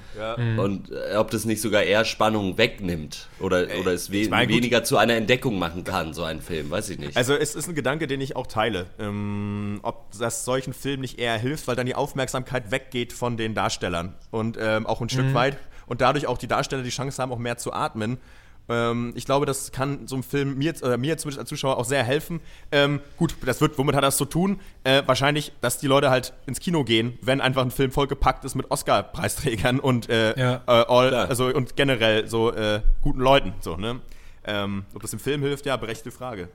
Und äh, ob das nicht sogar eher Spannung wegnimmt oder, oder es we ich mein, gut. weniger zu einer Entdeckung machen kann, so ein Film, weiß ich nicht. Also es ist ein Gedanke, den ich auch teile. Ähm, ob das solchen Filmen nicht eher hilft, weil dann die Aufmerksamkeit weggeht von den Darstellern. Und ähm, auch ein Stück weit. Und dadurch auch die Darsteller die Chance haben, auch mehr zu atmen. Ähm, ich glaube, das kann so einem Film mir, jetzt- oder mir zumindest als Zuschauer auch sehr helfen. Ähm, gut, das wird, womit hat das zu tun? Äh, wahrscheinlich, dass die Leute halt ins Kino gehen, wenn einfach ein Film vollgepackt ist mit Oscar-Preisträgern und äh, Ja. äh, all, also und generell so äh, guten Leuten. So, ne? ähm, ob das im Film hilft, ja, berechtigte Frage.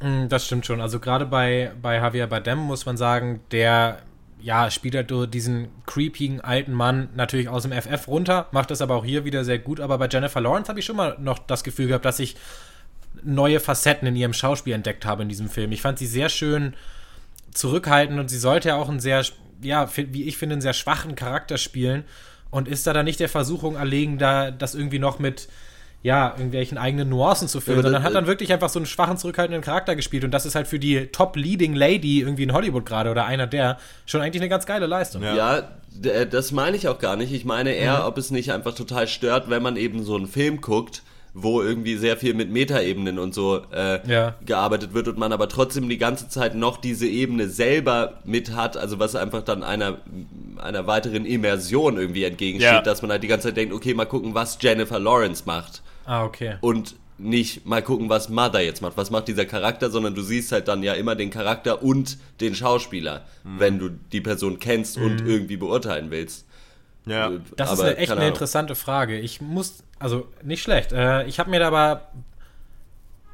Mm, Das stimmt schon. Also gerade bei, bei Javier Bardem muss man sagen, der ja, spielt halt so diesen creepigen alten Mann natürlich aus dem FF runter, macht das aber auch hier wieder sehr gut. Aber bei Jennifer Lawrence habe ich schon mal noch das Gefühl gehabt, dass ich neue Facetten in ihrem Schauspiel entdeckt habe in diesem Film. Ich fand sie sehr schön zurückhaltend und sie sollte ja auch einen sehr, ja, wie ich finde, einen sehr schwachen Charakter spielen und ist da dann nicht der Versuchung erlegen, da das irgendwie noch mit ja, irgendwelchen eigenen Nuancen zu füllen, aber sondern das- hat dann wirklich einfach so einen schwachen, zurückhaltenden Charakter gespielt und das ist halt für die Top-Leading Lady irgendwie in Hollywood gerade oder einer der schon eigentlich eine ganz geile Leistung. Ja. Ja, äh, das meine ich auch gar nicht. Ich meine eher, Mhm. ob es nicht einfach total stört, wenn man eben so einen Film guckt, wo irgendwie sehr viel mit Metaebenen und so äh, Ja. gearbeitet wird und man aber trotzdem die ganze Zeit noch diese Ebene selber mit hat, also was einfach dann einer, einer weiteren Immersion irgendwie entgegensteht, Ja. dass man halt die ganze Zeit denkt, okay, mal gucken, was Jennifer Lawrence macht Ah, okay. und nicht mal gucken, was Mother jetzt macht, was macht dieser Charakter, sondern du siehst halt dann ja immer den Charakter und den Schauspieler, Mhm. wenn du die Person kennst und irgendwie beurteilen willst. Ja. Äh, Das ist aber eine, echt eine Ahnung. interessante Frage. Ich muss, also nicht schlecht. Äh, ich habe mir da aber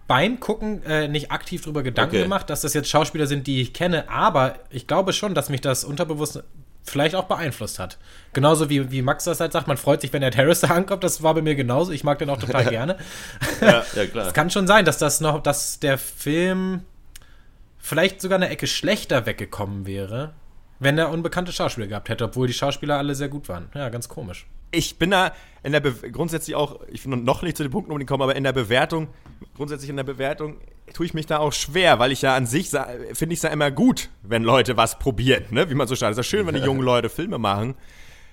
beim Gucken äh, nicht aktiv drüber Gedanken Okay. gemacht, dass das jetzt Schauspieler sind, die ich kenne, aber ich glaube schon, dass mich das unterbewusst vielleicht auch beeinflusst hat. Genauso wie, wie Max das halt sagt, man freut sich, wenn Ed Harris da ankommt, das war bei mir genauso. Ich mag den auch total gerne. Ja, klar. Es kann schon sein, dass das noch, dass der Film vielleicht sogar eine Ecke schlechter weggekommen wäre, wenn er unbekannte Schauspieler gehabt hätte, obwohl die Schauspieler alle sehr gut waren. Ja, ganz komisch. Ich bin da in der Be grundsätzlich auch, ich bin noch nicht zu den Punkten unbedingt gekommen, aber in der Bewertung, grundsätzlich in der Bewertung tue ich mich da auch schwer, weil ich ja an sich finde ich es ja immer gut, wenn Leute was probieren, ne? Wie man so sagt. Es ist ja schön, wenn die jungen Leute Filme machen.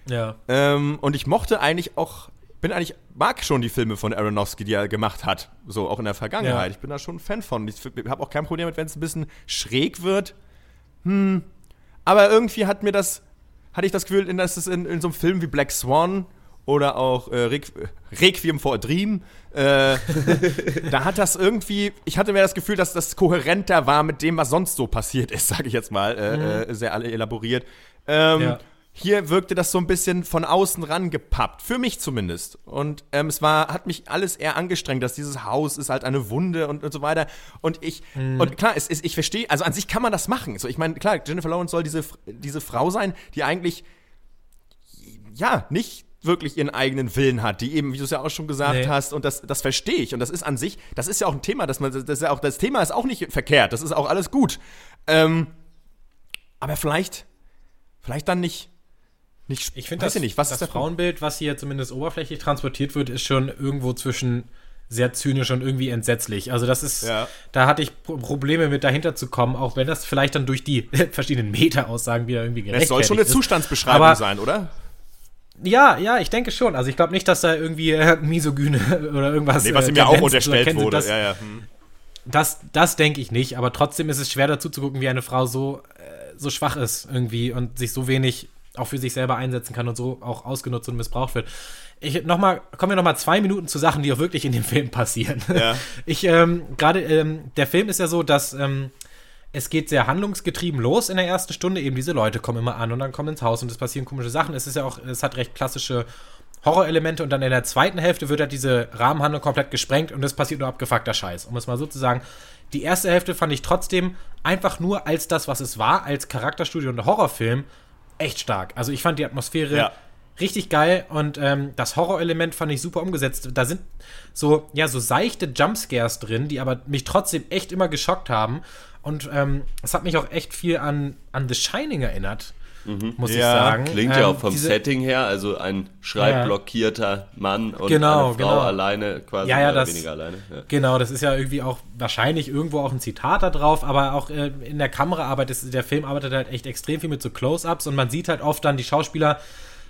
Ja. Ähm, und ich mochte eigentlich auch, bin eigentlich, mag schon die Filme von Aronofsky, die er gemacht hat. So auch in der Vergangenheit. Ja. Ich bin da schon ein Fan von. Ich habe auch kein Problem mit, wenn es ein bisschen schräg wird. Hm. Aber irgendwie hat mir das, hatte ich das Gefühl, in, dass es in, in so einem Film wie Black Swan oder auch äh, Requ Requiem for a Dream, äh, da hat das irgendwie, ich hatte mir das Gefühl, dass das kohärenter war mit dem, was sonst so passiert ist, sage ich jetzt mal, äh, äh, sehr alle elaboriert. Ähm, Ja. Hier wirkte das so ein bisschen von außen rangepappt, für mich zumindest. Und ähm, es war, hat mich alles eher angestrengt, dass dieses Haus ist halt eine Wunde und, und so weiter. Und ich, und klar, es ist, ich verstehe, also an sich kann man das machen. So, ich meine, klar, Jennifer Lawrence soll diese, diese Frau sein, die eigentlich, ja, nicht wirklich ihren eigenen Willen hat, die eben, wie du es ja auch schon gesagt Nee. hast, und das, das verstehe ich. Und das ist an sich, das ist ja auch ein Thema, dass man, das, ist ja auch, das Thema ist auch nicht verkehrt, das ist auch alles gut. Ähm, aber vielleicht, vielleicht dann nicht, nicht, Ich finde das, ich nicht, was das ist? Frauenbild, was hier zumindest oberflächlich transportiert wird, ist schon irgendwo zwischen sehr zynisch und irgendwie entsetzlich. Also das ist, Ja. da hatte ich Pro- Probleme mit dahinter zu kommen, auch wenn das vielleicht dann durch die verschiedenen Meta-Aussagen wieder irgendwie Es soll schon eine gerechtfertigt ist. Zustandsbeschreibung Aber- sein, oder? Ja, ja, ich denke schon. Also ich glaube nicht, dass da irgendwie äh, Misogyne oder irgendwas. Nee, was äh, ihm ja auch unterstellt wurde. Das, ja, ja. Hm. das, das denke ich nicht, aber trotzdem ist es schwer dazu zu gucken, wie eine Frau so, äh, so schwach ist irgendwie und sich so wenig auch für sich selber einsetzen kann und so auch ausgenutzt und missbraucht wird. Ich noch mal, kommen wir noch mal zwei Minuten zu Sachen, die auch wirklich in dem Film passieren. Ja. Ich, ähm, gerade, ähm, der Film ist ja so, dass ähm, es geht sehr handlungsgetrieben los in der ersten Stunde. Eben diese Leute kommen immer an und dann kommen ins Haus und es passieren komische Sachen. Es ist ja auch, es hat recht klassische Horrorelemente und dann in der zweiten Hälfte wird halt diese Rahmenhandlung komplett gesprengt und es passiert nur abgefuckter Scheiß. Um es mal so zu sagen, die erste Hälfte fand ich trotzdem einfach nur als das, was es war, als Charakterstudie und Horrorfilm, echt stark. Also ich fand die Atmosphäre Ja. richtig geil und ähm, das Horrorelement fand ich super umgesetzt. Da sind so, ja, so seichte Jumpscares drin, die aber mich trotzdem echt immer geschockt haben. Und ähm, es hat mich auch echt viel an, an The Shining erinnert, muss ich Ja, sagen. Klingt ja Ähm, auch vom diese- Setting her, also ein schreibblockierter Mann und Genau, eine Frau genau. alleine, quasi Ja, ja, mehr oder das- weniger alleine. Ja. Genau, das ist ja irgendwie auch wahrscheinlich irgendwo auch ein Zitat da drauf, aber auch äh, in der Kameraarbeit, ist, der Film arbeitet halt echt extrem viel mit so Close-Ups und man sieht halt oft dann die Schauspieler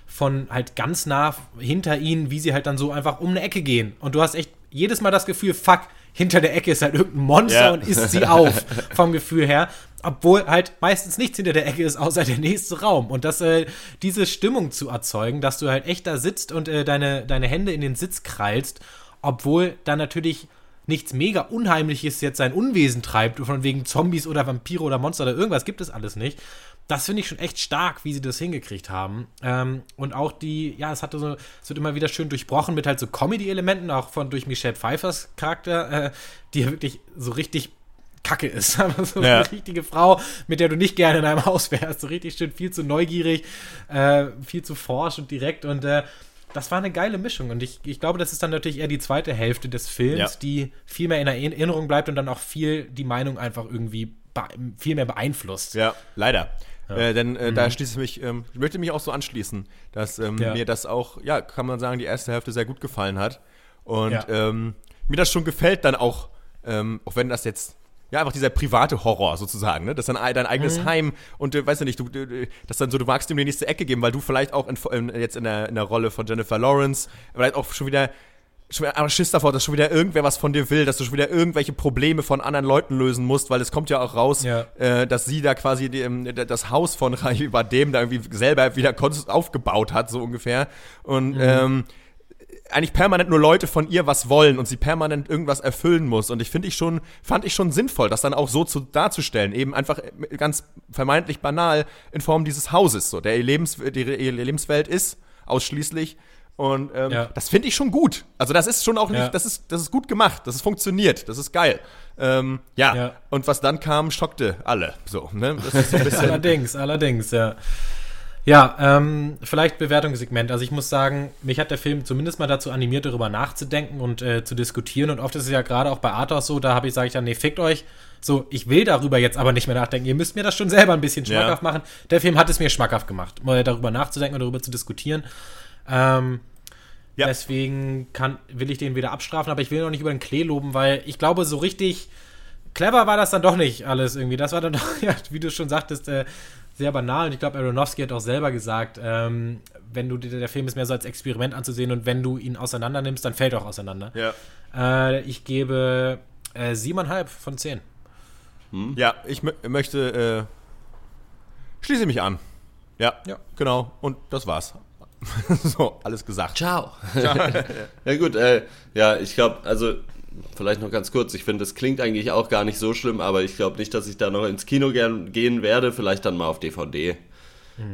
von halt ganz nah hinter ihnen, wie sie halt dann so einfach um eine Ecke gehen. Und du hast echt jedes Mal das Gefühl, fuck, hinter der Ecke ist halt irgendein Monster Ja. und isst sie auf, vom Gefühl her. Obwohl halt meistens nichts hinter der Ecke ist, außer der nächste Raum. Und das, äh, diese Stimmung zu erzeugen, dass du halt echt da sitzt und äh, deine, deine Hände in den Sitz krallst, obwohl da natürlich nichts mega Unheimliches jetzt sein Unwesen treibt, von wegen Zombies oder Vampire oder Monster oder irgendwas gibt es alles nicht. Das finde ich schon echt stark, wie sie das hingekriegt haben. Ähm, und auch die, ja, es hatte so, es wird immer wieder schön durchbrochen mit halt so Comedy-Elementen, auch von durch Michelle Pfeiffers Charakter, äh, die ja wirklich so richtig Kacke ist. Aber so Ja. eine richtige Frau, mit der du nicht gerne in einem Haus wärst. So richtig schön viel zu neugierig, äh, viel zu forsch und direkt. Und äh, das war eine geile Mischung. Und ich, ich glaube, das ist dann natürlich eher die zweite Hälfte des Films, Ja. die viel mehr in Erinnerung bleibt und dann auch viel die Meinung einfach irgendwie viel mehr beeinflusst. Ja, leider. Äh, denn äh, da schließe ich mich, ähm, ich möchte mich auch so anschließen, dass ähm, Ja. mir das auch, ja, kann man sagen, die erste Hälfte sehr gut gefallen hat. Und Ja. ähm, mir das schon gefällt dann auch, ähm, auch wenn das jetzt, ja, einfach dieser private Horror sozusagen, ne? Das ist dann dein eigenes Heim und äh, weißt du nicht, du, du, das dann so, du magst ihm die nächste Ecke geben, weil du vielleicht auch in, in, jetzt in der, in der Rolle von Jennifer Lawrence, vielleicht auch schon wieder aber Schiss davor, dass schon wieder irgendwer was von dir will, dass du schon wieder irgendwelche Probleme von anderen Leuten lösen musst, weil es kommt ja auch raus, Ja. äh, dass sie da quasi die, ähm, das Haus von Rai Badem da irgendwie selber wieder aufgebaut hat, so ungefähr. Und ähm, eigentlich permanent nur Leute von ihr was wollen und sie permanent irgendwas erfüllen muss. Und ich finde ich schon, fand ich schon sinnvoll, das dann auch so zu, darzustellen. Eben einfach äh, ganz vermeintlich banal in Form dieses Hauses, so, der ihr, Lebens, die, ihre Lebenswelt ist, ausschließlich. Und ähm, Ja. das finde ich schon gut. Also das ist schon auch nicht, Ja. das ist, das ist gut gemacht, das ist funktioniert, das ist geil. Ähm, ja. Ja. und was dann kam, schockte alle. So, ne? Das ist so ein bisschen. Allerdings, allerdings, ja. Ja, ähm, vielleicht Bewertungssegment. Also ich muss sagen, mich hat der Film zumindest mal dazu animiert, darüber nachzudenken und äh, zu diskutieren. Und oft ist es ja gerade auch bei Arthos so, da habe ich, sage ich dann, nee, fickt euch. So, ich will darüber jetzt aber nicht mehr nachdenken. Ihr müsst mir das schon selber ein bisschen Ja. schmackhaft machen. Der Film hat es mir schmackhaft gemacht, mal darüber nachzudenken und darüber zu diskutieren. Ähm, Ja. Deswegen kann, will ich den wieder abstrafen, aber ich will noch nicht über den Klee loben, weil ich glaube, so richtig clever war das dann doch nicht alles irgendwie. Das war dann doch, ja, wie du schon sagtest, äh, sehr banal. Und ich glaube, Aronofsky hat auch selber gesagt, ähm, wenn du dir, der Film ist mehr so als Experiment anzusehen und wenn du ihn auseinander nimmst, dann fällt er auch auseinander. ja. Äh, ich gebe äh, siebeneinhalb von zehn. Ja, ich mö möchte, äh, schließe mich an. Ja, Ja. genau. Und das war's. so, alles gesagt. Ciao. ja gut, äh, ja, ich glaube, also vielleicht noch ganz kurz, ich finde, das klingt eigentlich auch gar nicht so schlimm, aber ich glaube nicht, dass ich da noch ins Kino gern, gehen werde, vielleicht dann mal auf DVD.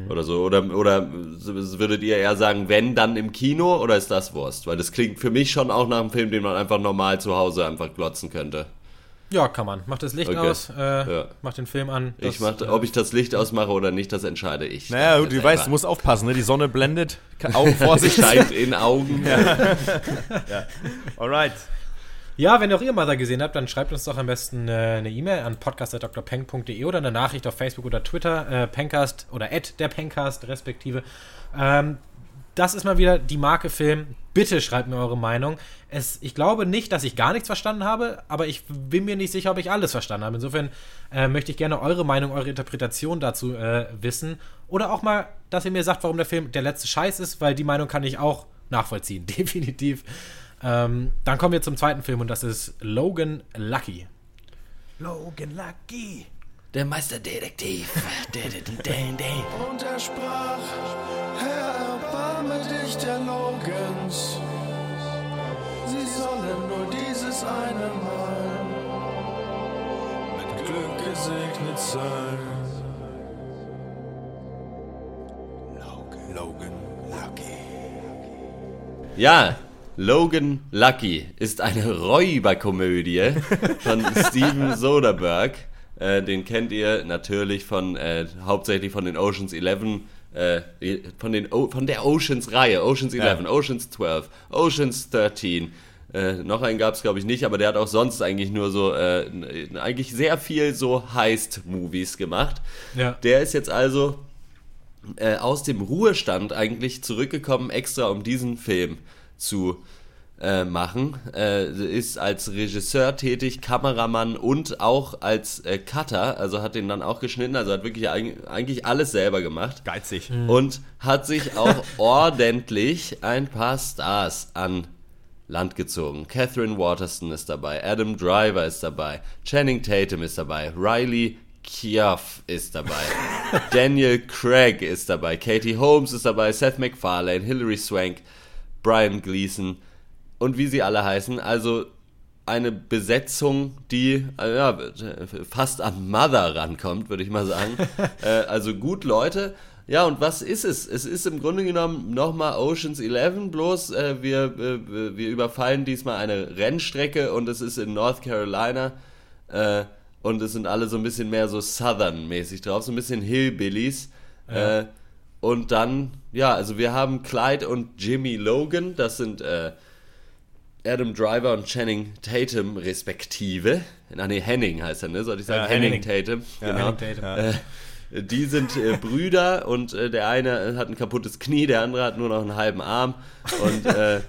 Oder so. Oder, oder würdet ihr eher sagen, wenn, dann im Kino oder ist das Wurst? Weil das klingt für mich schon auch nach einem Film, den man einfach normal zu Hause einfach glotzen könnte. Ja, kann man. Mach das Licht Okay. aus, äh, Ja. mach den Film an. ich Das, mach, äh, ob ich das Licht ausmache oder nicht, das entscheide ich. Naja, du, du weißt, du musst aufpassen, ne? Die Sonne blendet. Augen Vorsicht. Steigt in Augen. Alright. Ja, wenn auch ihr Mother gesehen habt, dann schreibt uns doch am besten äh, eine E-Mail an podcast.drpeng.de oder eine Nachricht auf Facebook oder Twitter, äh, Pencast oder at der Pencast respektive. Ähm, das ist mal wieder die Marke Film. Bitte schreibt mir eure Meinung. Es, ich glaube nicht, dass ich gar nichts verstanden habe, aber ich bin mir nicht sicher, ob ich alles verstanden habe. Insofern äh, möchte ich gerne eure Meinung, eure Interpretation dazu äh, wissen. Oder auch mal, dass ihr mir sagt, warum der Film der letzte Scheiß ist, weil die Meinung kann ich auch nachvollziehen. Definitiv. Ähm, dann kommen wir zum zweiten Film und das ist Logan Lucky. Logan Lucky. Der Meisterdetektiv. Und er sprach, dich der Logans. Sie sollen nur dieses eine Mal mit Glück gesegnet sein. Logan, Logan Lucky. Ja, Logan Lucky ist eine Räuberkomödie von Steven Soderbergh. Äh, den kennt ihr natürlich von äh, hauptsächlich von den Oceans 11 äh, von, den, O- von der Oceans-Reihe, Oceans 11, Oceans 12, Oceans 13. Äh, noch einen gab es, glaube ich, nicht, aber der hat auch sonst eigentlich nur so, äh, eigentlich sehr viel so Heist-Movies gemacht. Ja. Der ist jetzt also äh, aus dem Ruhestand eigentlich zurückgekommen, extra um diesen Film zu äh, machen. Äh, ist als Regisseur tätig, Kameramann und auch als äh, Cutter, also hat den dann auch geschnitten, also hat wirklich eig- eigentlich alles selber gemacht. Geizig. Und hat sich auch ordentlich ein paar Stars an Land gezogen. Catherine Waterston ist dabei, Adam Driver ist dabei, Channing Tatum ist dabei, Riley Keough ist dabei, Daniel Craig ist dabei, Katie Holmes ist dabei, Seth MacFarlane, Hilary Swank, Brian Gleason und wie sie alle heißen. Also eine Besetzung, die äh, ja, fast an Mother rankommt, würde ich mal sagen. äh, also gut Leute. Ja, und was ist es? Es ist im Grunde genommen nochmal Oceans 11, bloß äh, wir, äh, wir überfallen diesmal eine Rennstrecke und es ist in North Carolina. Äh, und es sind alle so ein bisschen mehr so Southern-mäßig drauf, so ein bisschen Hillbillies. Äh, und dann, ja, also wir haben Clyde und Jimmy Logan, das sind äh, Adam Driver und Channing Tatum respektive. Na nee, Henning heißt er, ne? Soll ich sagen? Ja, Henning, Henning. Tatum. genau. Henning Tatum. Äh, die sind äh, Brüder und äh, der eine hat ein kaputtes Knie, der andere hat nur noch einen halben Arm. Und äh,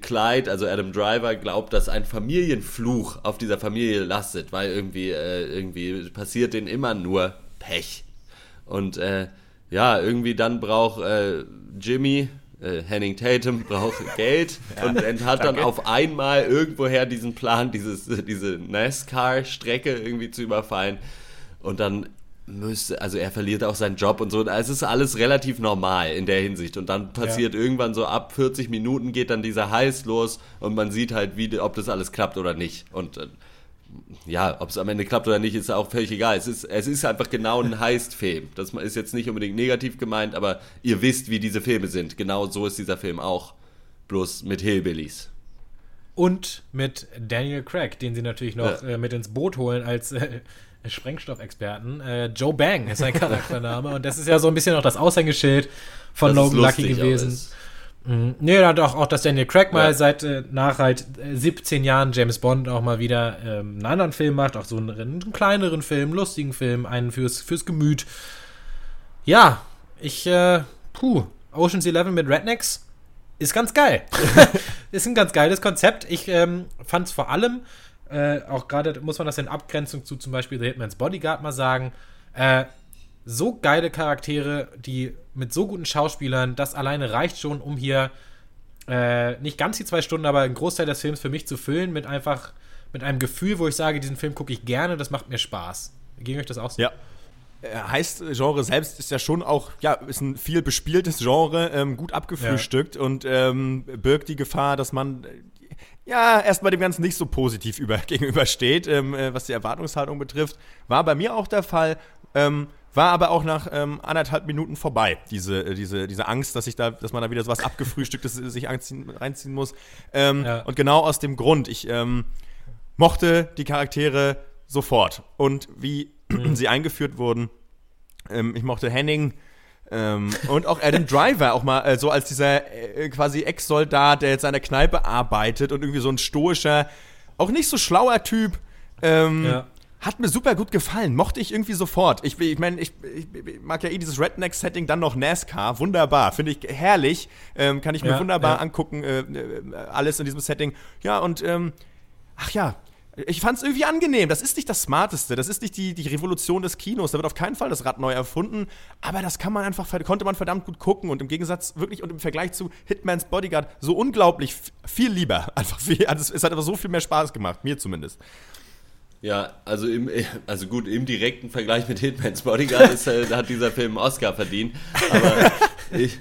Clyde, also Adam Driver, glaubt, dass ein Familienfluch auf dieser Familie lastet, weil irgendwie, äh, irgendwie passiert denen immer nur Pech. Und äh, ja, irgendwie dann braucht äh, Jimmy, äh, Henning Tatum, braucht Geld und er hat dann auf einmal irgendwoher diesen Plan, dieses, diese NASCAR-Strecke irgendwie zu überfallen. Und dann müsste, also er verliert auch seinen Job und so. Es ist alles relativ normal in der Hinsicht. Und dann passiert irgendwann so ab 40 Minuten geht dann dieser Heiß los und man sieht halt, wie, ob das alles klappt oder nicht. Und äh, ja, ob es am Ende klappt oder nicht, ist auch völlig egal. Es ist, es ist einfach genau ein Heist-Film. Das ist jetzt nicht unbedingt negativ gemeint, aber ihr wisst, wie diese Filme sind. Genau so ist dieser Film auch. Bloß mit Hillbillies. Und mit Daniel Craig, den sie natürlich noch Ja. äh, mit ins Boot holen als äh, Sprengstoffexperten. Äh, Joe Bang ist sein Charaktername und das ist ja so ein bisschen auch das Aushängeschild von Dass es Logan Lucky gewesen. ist. Mhm. Nee, hat auch, auch, dass Daniel Craig mal Ja. seit äh, nach halt äh, 17 Jahren James Bond auch mal wieder ähm, einen anderen Film macht, auch so einen, einen kleineren Film, lustigen Film, einen fürs, fürs Gemüt. Ja, ich, äh, puh, Ocean's 11 mit Rednecks ist ganz geil. ist ein ganz geiles Konzept. Ich ähm, fand es vor allem, äh, auch gerade muss man das in Abgrenzung zu zum Beispiel The Hitman's Bodyguard mal sagen, äh, so geile Charaktere, die mit so guten Schauspielern, das alleine reicht schon, um hier äh, nicht ganz die zwei Stunden, aber einen Großteil des Films für mich zu füllen mit einfach mit einem Gefühl, wo ich sage, diesen Film gucke ich gerne, das macht mir Spaß. Ging euch das auch so? Ja. Äh, Heißt, Genre selbst ist ja schon auch, ja, ist ein viel bespieltes Genre, ähm, gut abgefrühstückt und ähm, birgt die Gefahr, dass man, äh, ja, erstmal dem Ganzen nicht so positiv über, gegenübersteht, ähm, äh, was die Erwartungshaltung betrifft. War bei mir auch der Fall, ähm, war aber auch nach ähm, anderthalb Minuten vorbei, diese, äh, diese, diese Angst, dass, ich da, dass man da wieder so was abgefrühstücktes sich anziehen, reinziehen muss. Ähm, Ja. Und genau aus dem Grund, ich, ähm, mochte die Charaktere sofort. Und wie sie eingeführt wurden, ähm, ich mochte Henning ähm, und auch Adam Driver auch mal äh, so als dieser äh, quasi Ex-Soldat, der jetzt an der Kneipe arbeitet und irgendwie so ein stoischer, auch nicht so schlauer Typ. Ähm, Ja. Hat mir super gut gefallen, mochte ich irgendwie sofort. Ich, ich meine, ich, ich, mag ja eh dieses Redneck-Setting, dann noch NASCAR, wunderbar, finde ich herrlich, ähm, kann ich mir Ja, wunderbar ja. angucken, äh, äh, alles in diesem Setting. Ja, und ähm, ach ja, ich fand es irgendwie angenehm. Das ist nicht das Smarteste, das ist nicht die, die Revolution des Kinos, da wird auf keinen Fall das Rad neu erfunden, aber das kann man einfach, konnte man verdammt gut gucken und im Gegensatz wirklich und im Vergleich zu Hitman's Bodyguard so unglaublich viel lieber. Einfach viel, also es hat einfach so viel mehr Spaß gemacht, mir zumindest. Ja, also im, also gut, im direkten Vergleich mit Hitman's Bodyguard ist, äh, hat dieser Film einen Oscar verdient. Aber ich,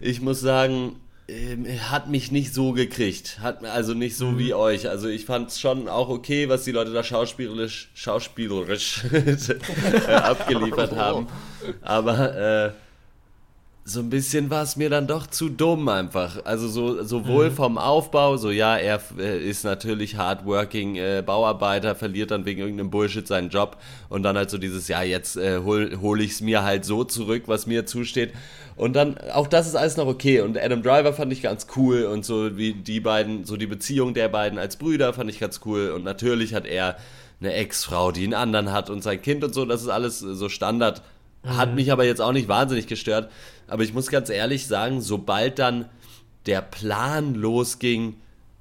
ich muss sagen, ähm, er hat mich nicht so gekriegt. Hat also nicht so wie euch. Also ich fand es schon auch okay, was die Leute da schauspielerisch, schauspielerisch abgeliefert haben. Aber äh, so ein bisschen war es mir dann doch zu dumm einfach. Also so sowohl vom Aufbau, so ja, er äh, ist natürlich hardworking äh, Bauarbeiter, verliert dann wegen irgendeinem Bullshit seinen Job und dann halt so dieses, ja, jetzt äh, hol, hol ich es mir halt so zurück, was mir zusteht. Und dann, auch das ist alles noch okay. Und Adam Driver fand ich ganz cool und so wie die beiden, so die Beziehung der beiden als Brüder fand ich ganz cool. Und natürlich hat er eine Ex-Frau, die einen anderen hat und sein Kind und so, das ist alles so Standard. Hat mich aber jetzt auch nicht wahnsinnig gestört. Aber ich muss ganz ehrlich sagen, sobald dann der Plan losging,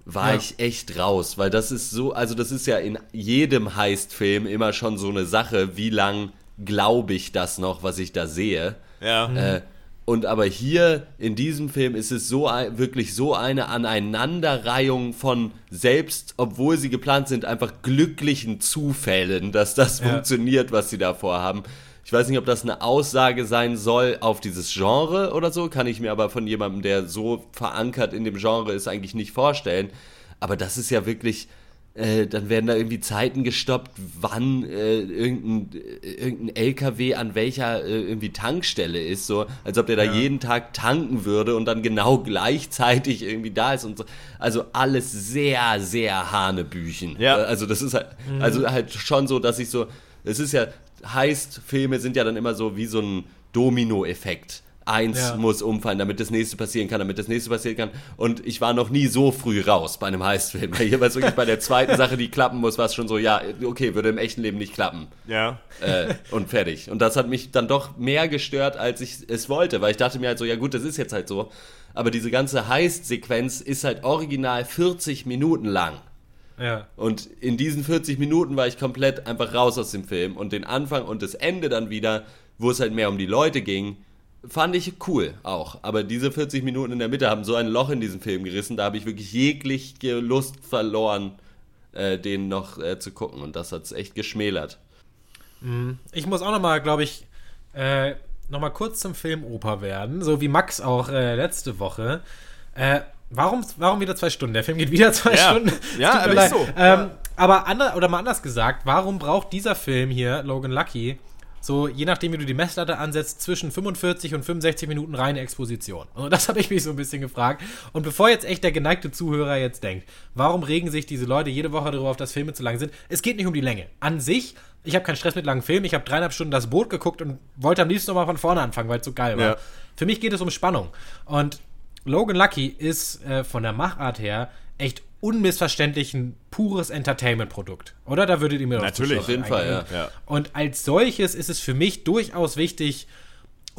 war Ja. ich echt raus, weil das ist so, also das ist ja in jedem Heist-Film immer schon so eine Sache, wie lang glaube ich das noch, was ich da sehe. Ja. Äh, und aber hier in diesem Film ist es so ein, wirklich so eine Aneinanderreihung von selbst, obwohl sie geplant sind, einfach glücklichen Zufällen, dass das Ja. funktioniert, was sie da vorhaben. Ich weiß nicht, ob das eine Aussage sein soll auf dieses Genre oder so, kann ich mir aber von jemandem, der so verankert in dem Genre ist, eigentlich nicht vorstellen. Aber das ist ja wirklich, äh, dann werden da irgendwie Zeiten gestoppt, wann äh, irgendein, äh, irgendein LKW an welcher äh, irgendwie Tankstelle ist, so als ob der da jeden Tag tanken würde und dann genau gleichzeitig irgendwie da ist und so. Also alles sehr, sehr Hanebüchen. Ja. Äh, Also das ist halt, also halt schon so, dass ich so, es ist ja, heißt, Filme sind ja dann immer so wie so ein Domino-Effekt. Eins Ja. muss umfallen, damit das nächste passieren kann, damit das nächste passieren kann. Und ich war noch nie so früh raus bei einem Heistfilm. Weil hier war es wirklich bei der zweiten Sache, die klappen muss, war es schon so, ja, okay, würde im echten Leben nicht klappen. Ja. Äh, und fertig. Und das hat mich dann doch mehr gestört, als ich es wollte, weil ich dachte mir halt so, ja gut, das ist jetzt halt so. Aber diese ganze Heist-Sequenz ist halt original 40 Minuten lang. Ja. Und in diesen 40 Minuten war ich komplett einfach raus aus dem Film. Und den Anfang und das Ende dann wieder, wo es halt mehr um die Leute ging, fand ich cool auch. Aber diese 40 Minuten in der Mitte haben so ein Loch in diesem Film gerissen, da habe ich wirklich jegliche Lust verloren, äh, den noch äh, zu gucken. Und das hat es echt geschmälert. Ich muss auch noch mal, glaube ich, äh, noch mal kurz zum Film Oper werden, so wie Max auch äh, letzte Woche. Warum, warum wieder zwei Stunden? Der Film geht wieder zwei Ja. Stunden. Ja, aber ist so. Ähm, Aber ander, oder mal anders gesagt, warum braucht dieser Film hier, Logan Lucky, so je nachdem, wie du die Messlatte ansetzt, zwischen 45 und 65 Minuten reine Exposition? Also das habe ich mich so ein bisschen gefragt. Und bevor jetzt echt der geneigte Zuhörer jetzt denkt, warum regen sich diese Leute jede Woche darüber auf, dass Filme zu lang sind? Es geht nicht um die Länge. An sich, ich habe keinen Stress mit langen Filmen. Ich habe dreieinhalb Stunden das Boot geguckt und wollte am liebsten nochmal von vorne anfangen, weil es so geil war. Ja. Für mich geht es um Spannung. Und Logan Lucky ist äh, von der Machart her echt unmissverständlich ein pures Entertainment-Produkt. Oder? Da würdet ihr mir doch Natürlich. Auf jeden Fall. Ja. Und als solches ist es für mich durchaus wichtig,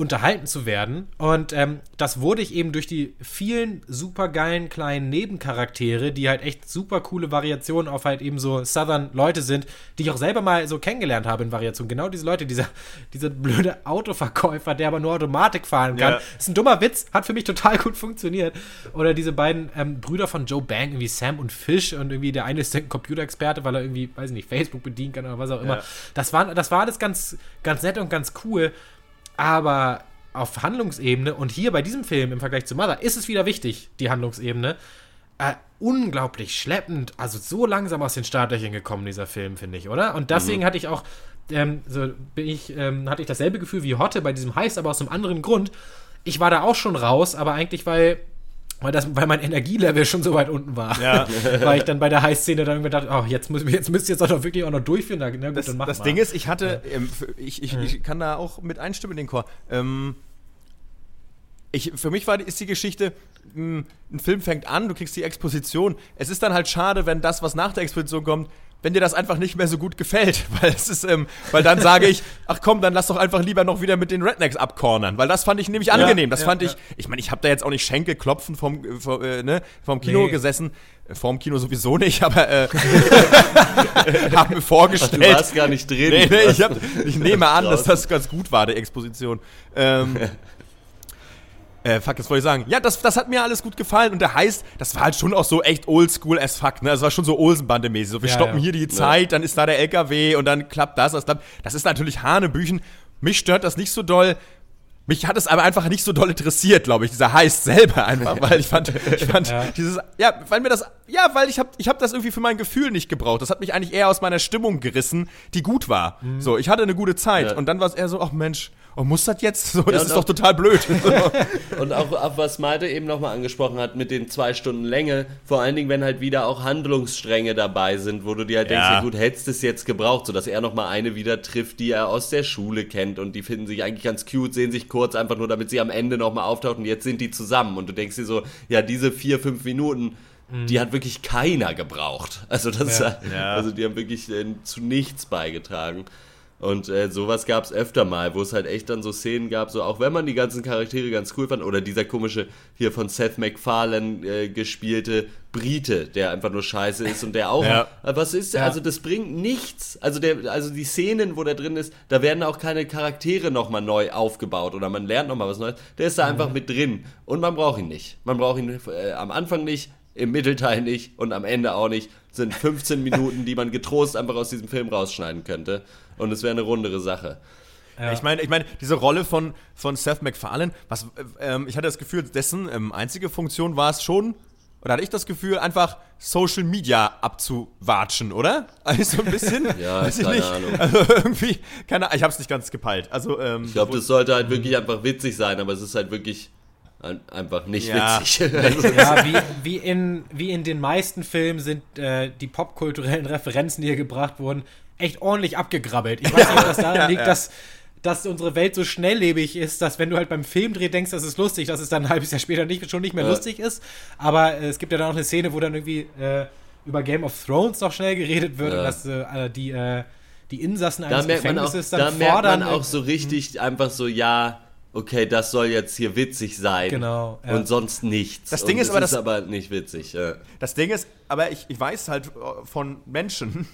unterhalten zu werden. Und ähm, das wurde ich eben durch die vielen supergeilen kleinen Nebencharaktere, die halt echt super coole Variationen auf halt eben so Southern Leute sind, die ich auch selber mal so kennengelernt habe in Variationen. Genau diese Leute, dieser, dieser blöde Autoverkäufer, der aber nur Automatik fahren kann. Ja. Ist ein dummer Witz, hat für mich total gut funktioniert. Oder diese beiden ähm, Brüder von Joe Bang, irgendwie Sam und Fish und irgendwie der eine ist ein Computerexperte, weil er irgendwie, weiß ich nicht, Facebook bedienen kann oder was auch immer. Ja. Das, war, das war alles ganz, ganz nett und ganz cool. Aber auf Handlungsebene und hier bei diesem Film im Vergleich zu Mother ist es wieder wichtig, die Handlungsebene. Äh, unglaublich schleppend, also so langsam aus den Startlöchern gekommen, dieser Film, finde ich, oder? Und deswegen hatte ich auch, ähm, so bin ich, ähm, hatte ich dasselbe Gefühl wie Hotte bei diesem Heist, aber aus einem anderen Grund. Ich war da auch schon raus, aber eigentlich, weil, weil, das, weil mein Energielevel schon so weit unten war. Ja. weil ich dann bei der Heist-Szene dann irgendwie dachte, oh, jetzt, muss, jetzt müsst ihr jetzt auch noch wirklich auch noch durchführen. Na, gut, Das, dann mach das mal. Ding ist, ich hatte, ähm, für- ich, ich, ich kann da auch mit einstimmen in den Chor. Ähm, ich, für mich war, ist die Geschichte, mh, ein Film fängt an, du kriegst die Exposition. Es ist dann halt schade, wenn das, was nach der Exposition kommt, wenn dir das einfach nicht mehr so gut gefällt, weil es ist, ähm, weil dann sage ich, ach komm, dann lass doch einfach lieber noch wieder mit den Rednecks abcornern, weil das fand ich nämlich angenehm. Das ja, fand ja. ich, ich meine, ich habe da jetzt auch nicht Schenkelklopfen vom, äh, vom, äh, ne, vom Kino Nee. gesessen, Äh, vorm Kino sowieso nicht, aber äh, hab mir vorgestellt. Du warst gar nicht drin. Nee, nee, ich, hab, ich nehme an, dass das ganz gut war, die Exposition. Ähm, äh, fuck, das wollte ich sagen. Ja, das, das hat mir alles gut gefallen. Und der heißt, das war halt schon auch so echt oldschool as fuck. Ne? Das war schon so Olsenbande-mäßig. So, wir Ja, stoppen ja. hier die Zeit, dann ist da der LKW und dann klappt das, das klappt. Das ist natürlich Hanebüchen. Mich stört das nicht so doll. Mich hat es aber einfach nicht so doll interessiert, glaube ich, dieser Heist selber einfach, weil ich fand, ich fand Ja. dieses, ja, weil mir das, ja, weil ich habe ich hab das irgendwie für mein Gefühl nicht gebraucht. Das hat mich eigentlich eher aus meiner Stimmung gerissen, die gut war. So, ich hatte eine gute Zeit Ja. und dann war es eher so, ach Mensch, oh, muss das jetzt? So, das und ist doch total blöd. Und auch, auch was Malte eben nochmal angesprochen hat mit den zwei Stunden Länge, vor allen Dingen, wenn halt wieder auch Handlungsstränge dabei sind, wo du dir halt denkst, Ja. ja gut, hättest es jetzt gebraucht, sodass er nochmal eine wieder trifft, die er aus der Schule kennt und die finden sich eigentlich ganz cute, sehen sich kurz einfach nur, damit sie am Ende nochmal auftauchen und jetzt sind die zusammen und du denkst dir so, ja, diese vier, fünf Minuten, die hat wirklich keiner gebraucht. Also das Ja. ist, Ja. also die haben wirklich äh, zu nichts beigetragen. Und äh, sowas gab es öfter mal, wo es halt echt dann so Szenen gab, so auch wenn man die ganzen Charaktere ganz cool fand, oder dieser komische hier von Seth MacFarlane äh, gespielte Brite, der einfach nur scheiße ist und der auch. Ja. Aber was ist, Ja. also das bringt nichts. Also der, also die Szenen, wo der drin ist, da werden auch keine Charaktere nochmal neu aufgebaut oder man lernt nochmal was Neues. Der ist da einfach mit drin. Und man braucht ihn nicht. Man braucht ihn äh, am Anfang nicht, im Mittelteil nicht und am Ende auch nicht. Sind 15 Minuten, die man getrost einfach aus diesem Film rausschneiden könnte. Und es wäre eine rundere Sache. Ja. Ich meine, ich meine, diese Rolle von, von Seth MacFarlane, was, äh, ähm, ich hatte das Gefühl, dessen ähm, einzige Funktion war es schon, oder hatte ich das Gefühl, einfach Social Media abzuwatschen, oder? Also so ein bisschen? Ja, Weiß ich keine nicht. Ahnung. Also irgendwie, keine Ahnung, ich hab's nicht ganz gepeilt. Also, ähm, Ich glaube, das sollte halt wirklich einfach witzig sein, aber es ist halt wirklich ein- einfach nicht Ja. witzig. Also, Ja, wie, wie, in, wie in den meisten Filmen sind äh, die popkulturellen Referenzen, die hier gebracht wurden, echt ordentlich abgegrabbelt. Ich weiß nicht, ob das daran Ja, liegt, ja. dass, dass unsere Welt so schnelllebig ist, dass wenn du halt beim Filmdreh denkst, das ist lustig, dass es dann ein halbes Jahr später nicht, schon nicht mehr Ja. lustig ist. Aber äh, es gibt ja dann auch eine Szene, wo dann irgendwie äh, über Game of Thrones noch schnell geredet wird und dass äh, die, äh, die Insassen da eines merkt man auch, Gefängnisses dann da merkt fordern. man auch so richtig einfach so, ja, okay, das soll jetzt hier witzig sein. Genau, ja. Und sonst nichts. Das Ding Und ist aber, ist das- aber nicht witzig. Ja. Das Ding ist, aber ich, ich weiß halt äh, von Menschen,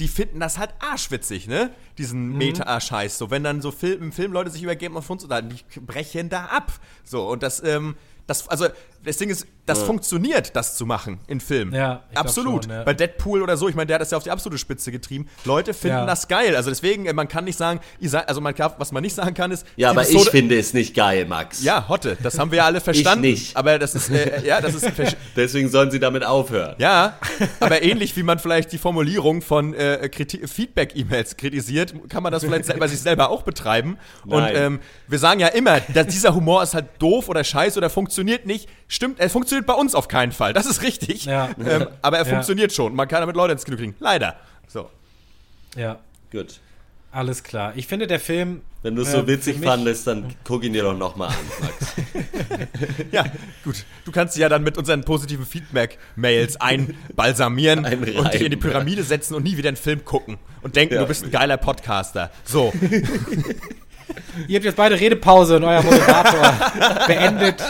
die finden das halt arschwitzig, ne? Diesen Meta-Scheiß. So, wenn dann so Film, im Film Leute sich über Game of Thrones unterhalten, die brechen da ab. So, und das, ähm, das, also, das Ding ist, das funktioniert, das zu machen in Filmen. Ja, ich Absolut. schon, ja. Bei Deadpool oder so, ich meine, der hat das ja auf die absolute Spitze getrieben. Leute finden Ja. das geil. Also deswegen, äh, man kann nicht sagen, also man kann, was man nicht sagen kann, ist, Ja, aber ich Episode- finde es nicht geil, Max. Ja, Hotte, das haben wir ja alle verstanden. nicht. Aber das ist, äh, ja, das ist Deswegen sollen sie damit aufhören. ja, aber ähnlich wie man vielleicht die Formulierung von äh, Kriti- Feedback-E-Mails kritisiert, kann man das vielleicht selber sich selber auch betreiben. Und Nein. ähm, wir sagen ja immer, dass dieser Humor ist halt doof oder scheiße oder funktioniert nicht. Stimmt, er funktioniert bei uns auf keinen Fall. Das ist richtig. Ja. Ähm, aber er Ja. funktioniert schon. Man kann damit Leute ins Kino kriegen. Leider. So. ja, Gut. alles klar. Ich finde, der Film. Wenn du es äh, so witzig für mich- fandest, dann guck ihn dir doch nochmal an, Max. Ja, gut. Du kannst dich ja dann mit unseren positiven Feedback-Mails einbalsamieren Einreiben, und dich in die Pyramide setzen und nie wieder einen Film gucken und denken, Ja. du bist ein geiler Podcaster. So. Ihr habt jetzt beide Redepause und euer Moderator beendet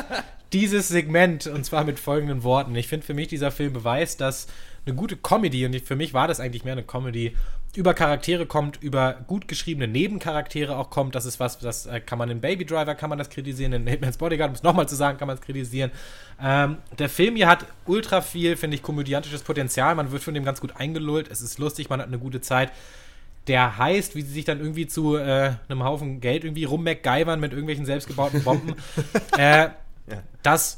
dieses Segment und zwar mit folgenden Worten. Ich finde für mich dieser Film beweist, dass eine gute Comedy, und für mich war das eigentlich mehr eine Comedy, über Charaktere kommt, über gut geschriebene Nebencharaktere auch kommt. Das ist was, das äh, kann man in Baby Driver, kann man das kritisieren, in Hitman's Bodyguard, um es nochmal zu sagen, kann man es kritisieren. Ähm, der Film hier hat ultra viel, finde ich, komödiantisches Potenzial. Man wird von dem ganz gut eingelullt. Es ist lustig, man hat eine gute Zeit der heißt, wie sie sich dann irgendwie zu äh, einem Haufen Geld irgendwie rummacgeivern mit irgendwelchen selbstgebauten Bomben. äh, Das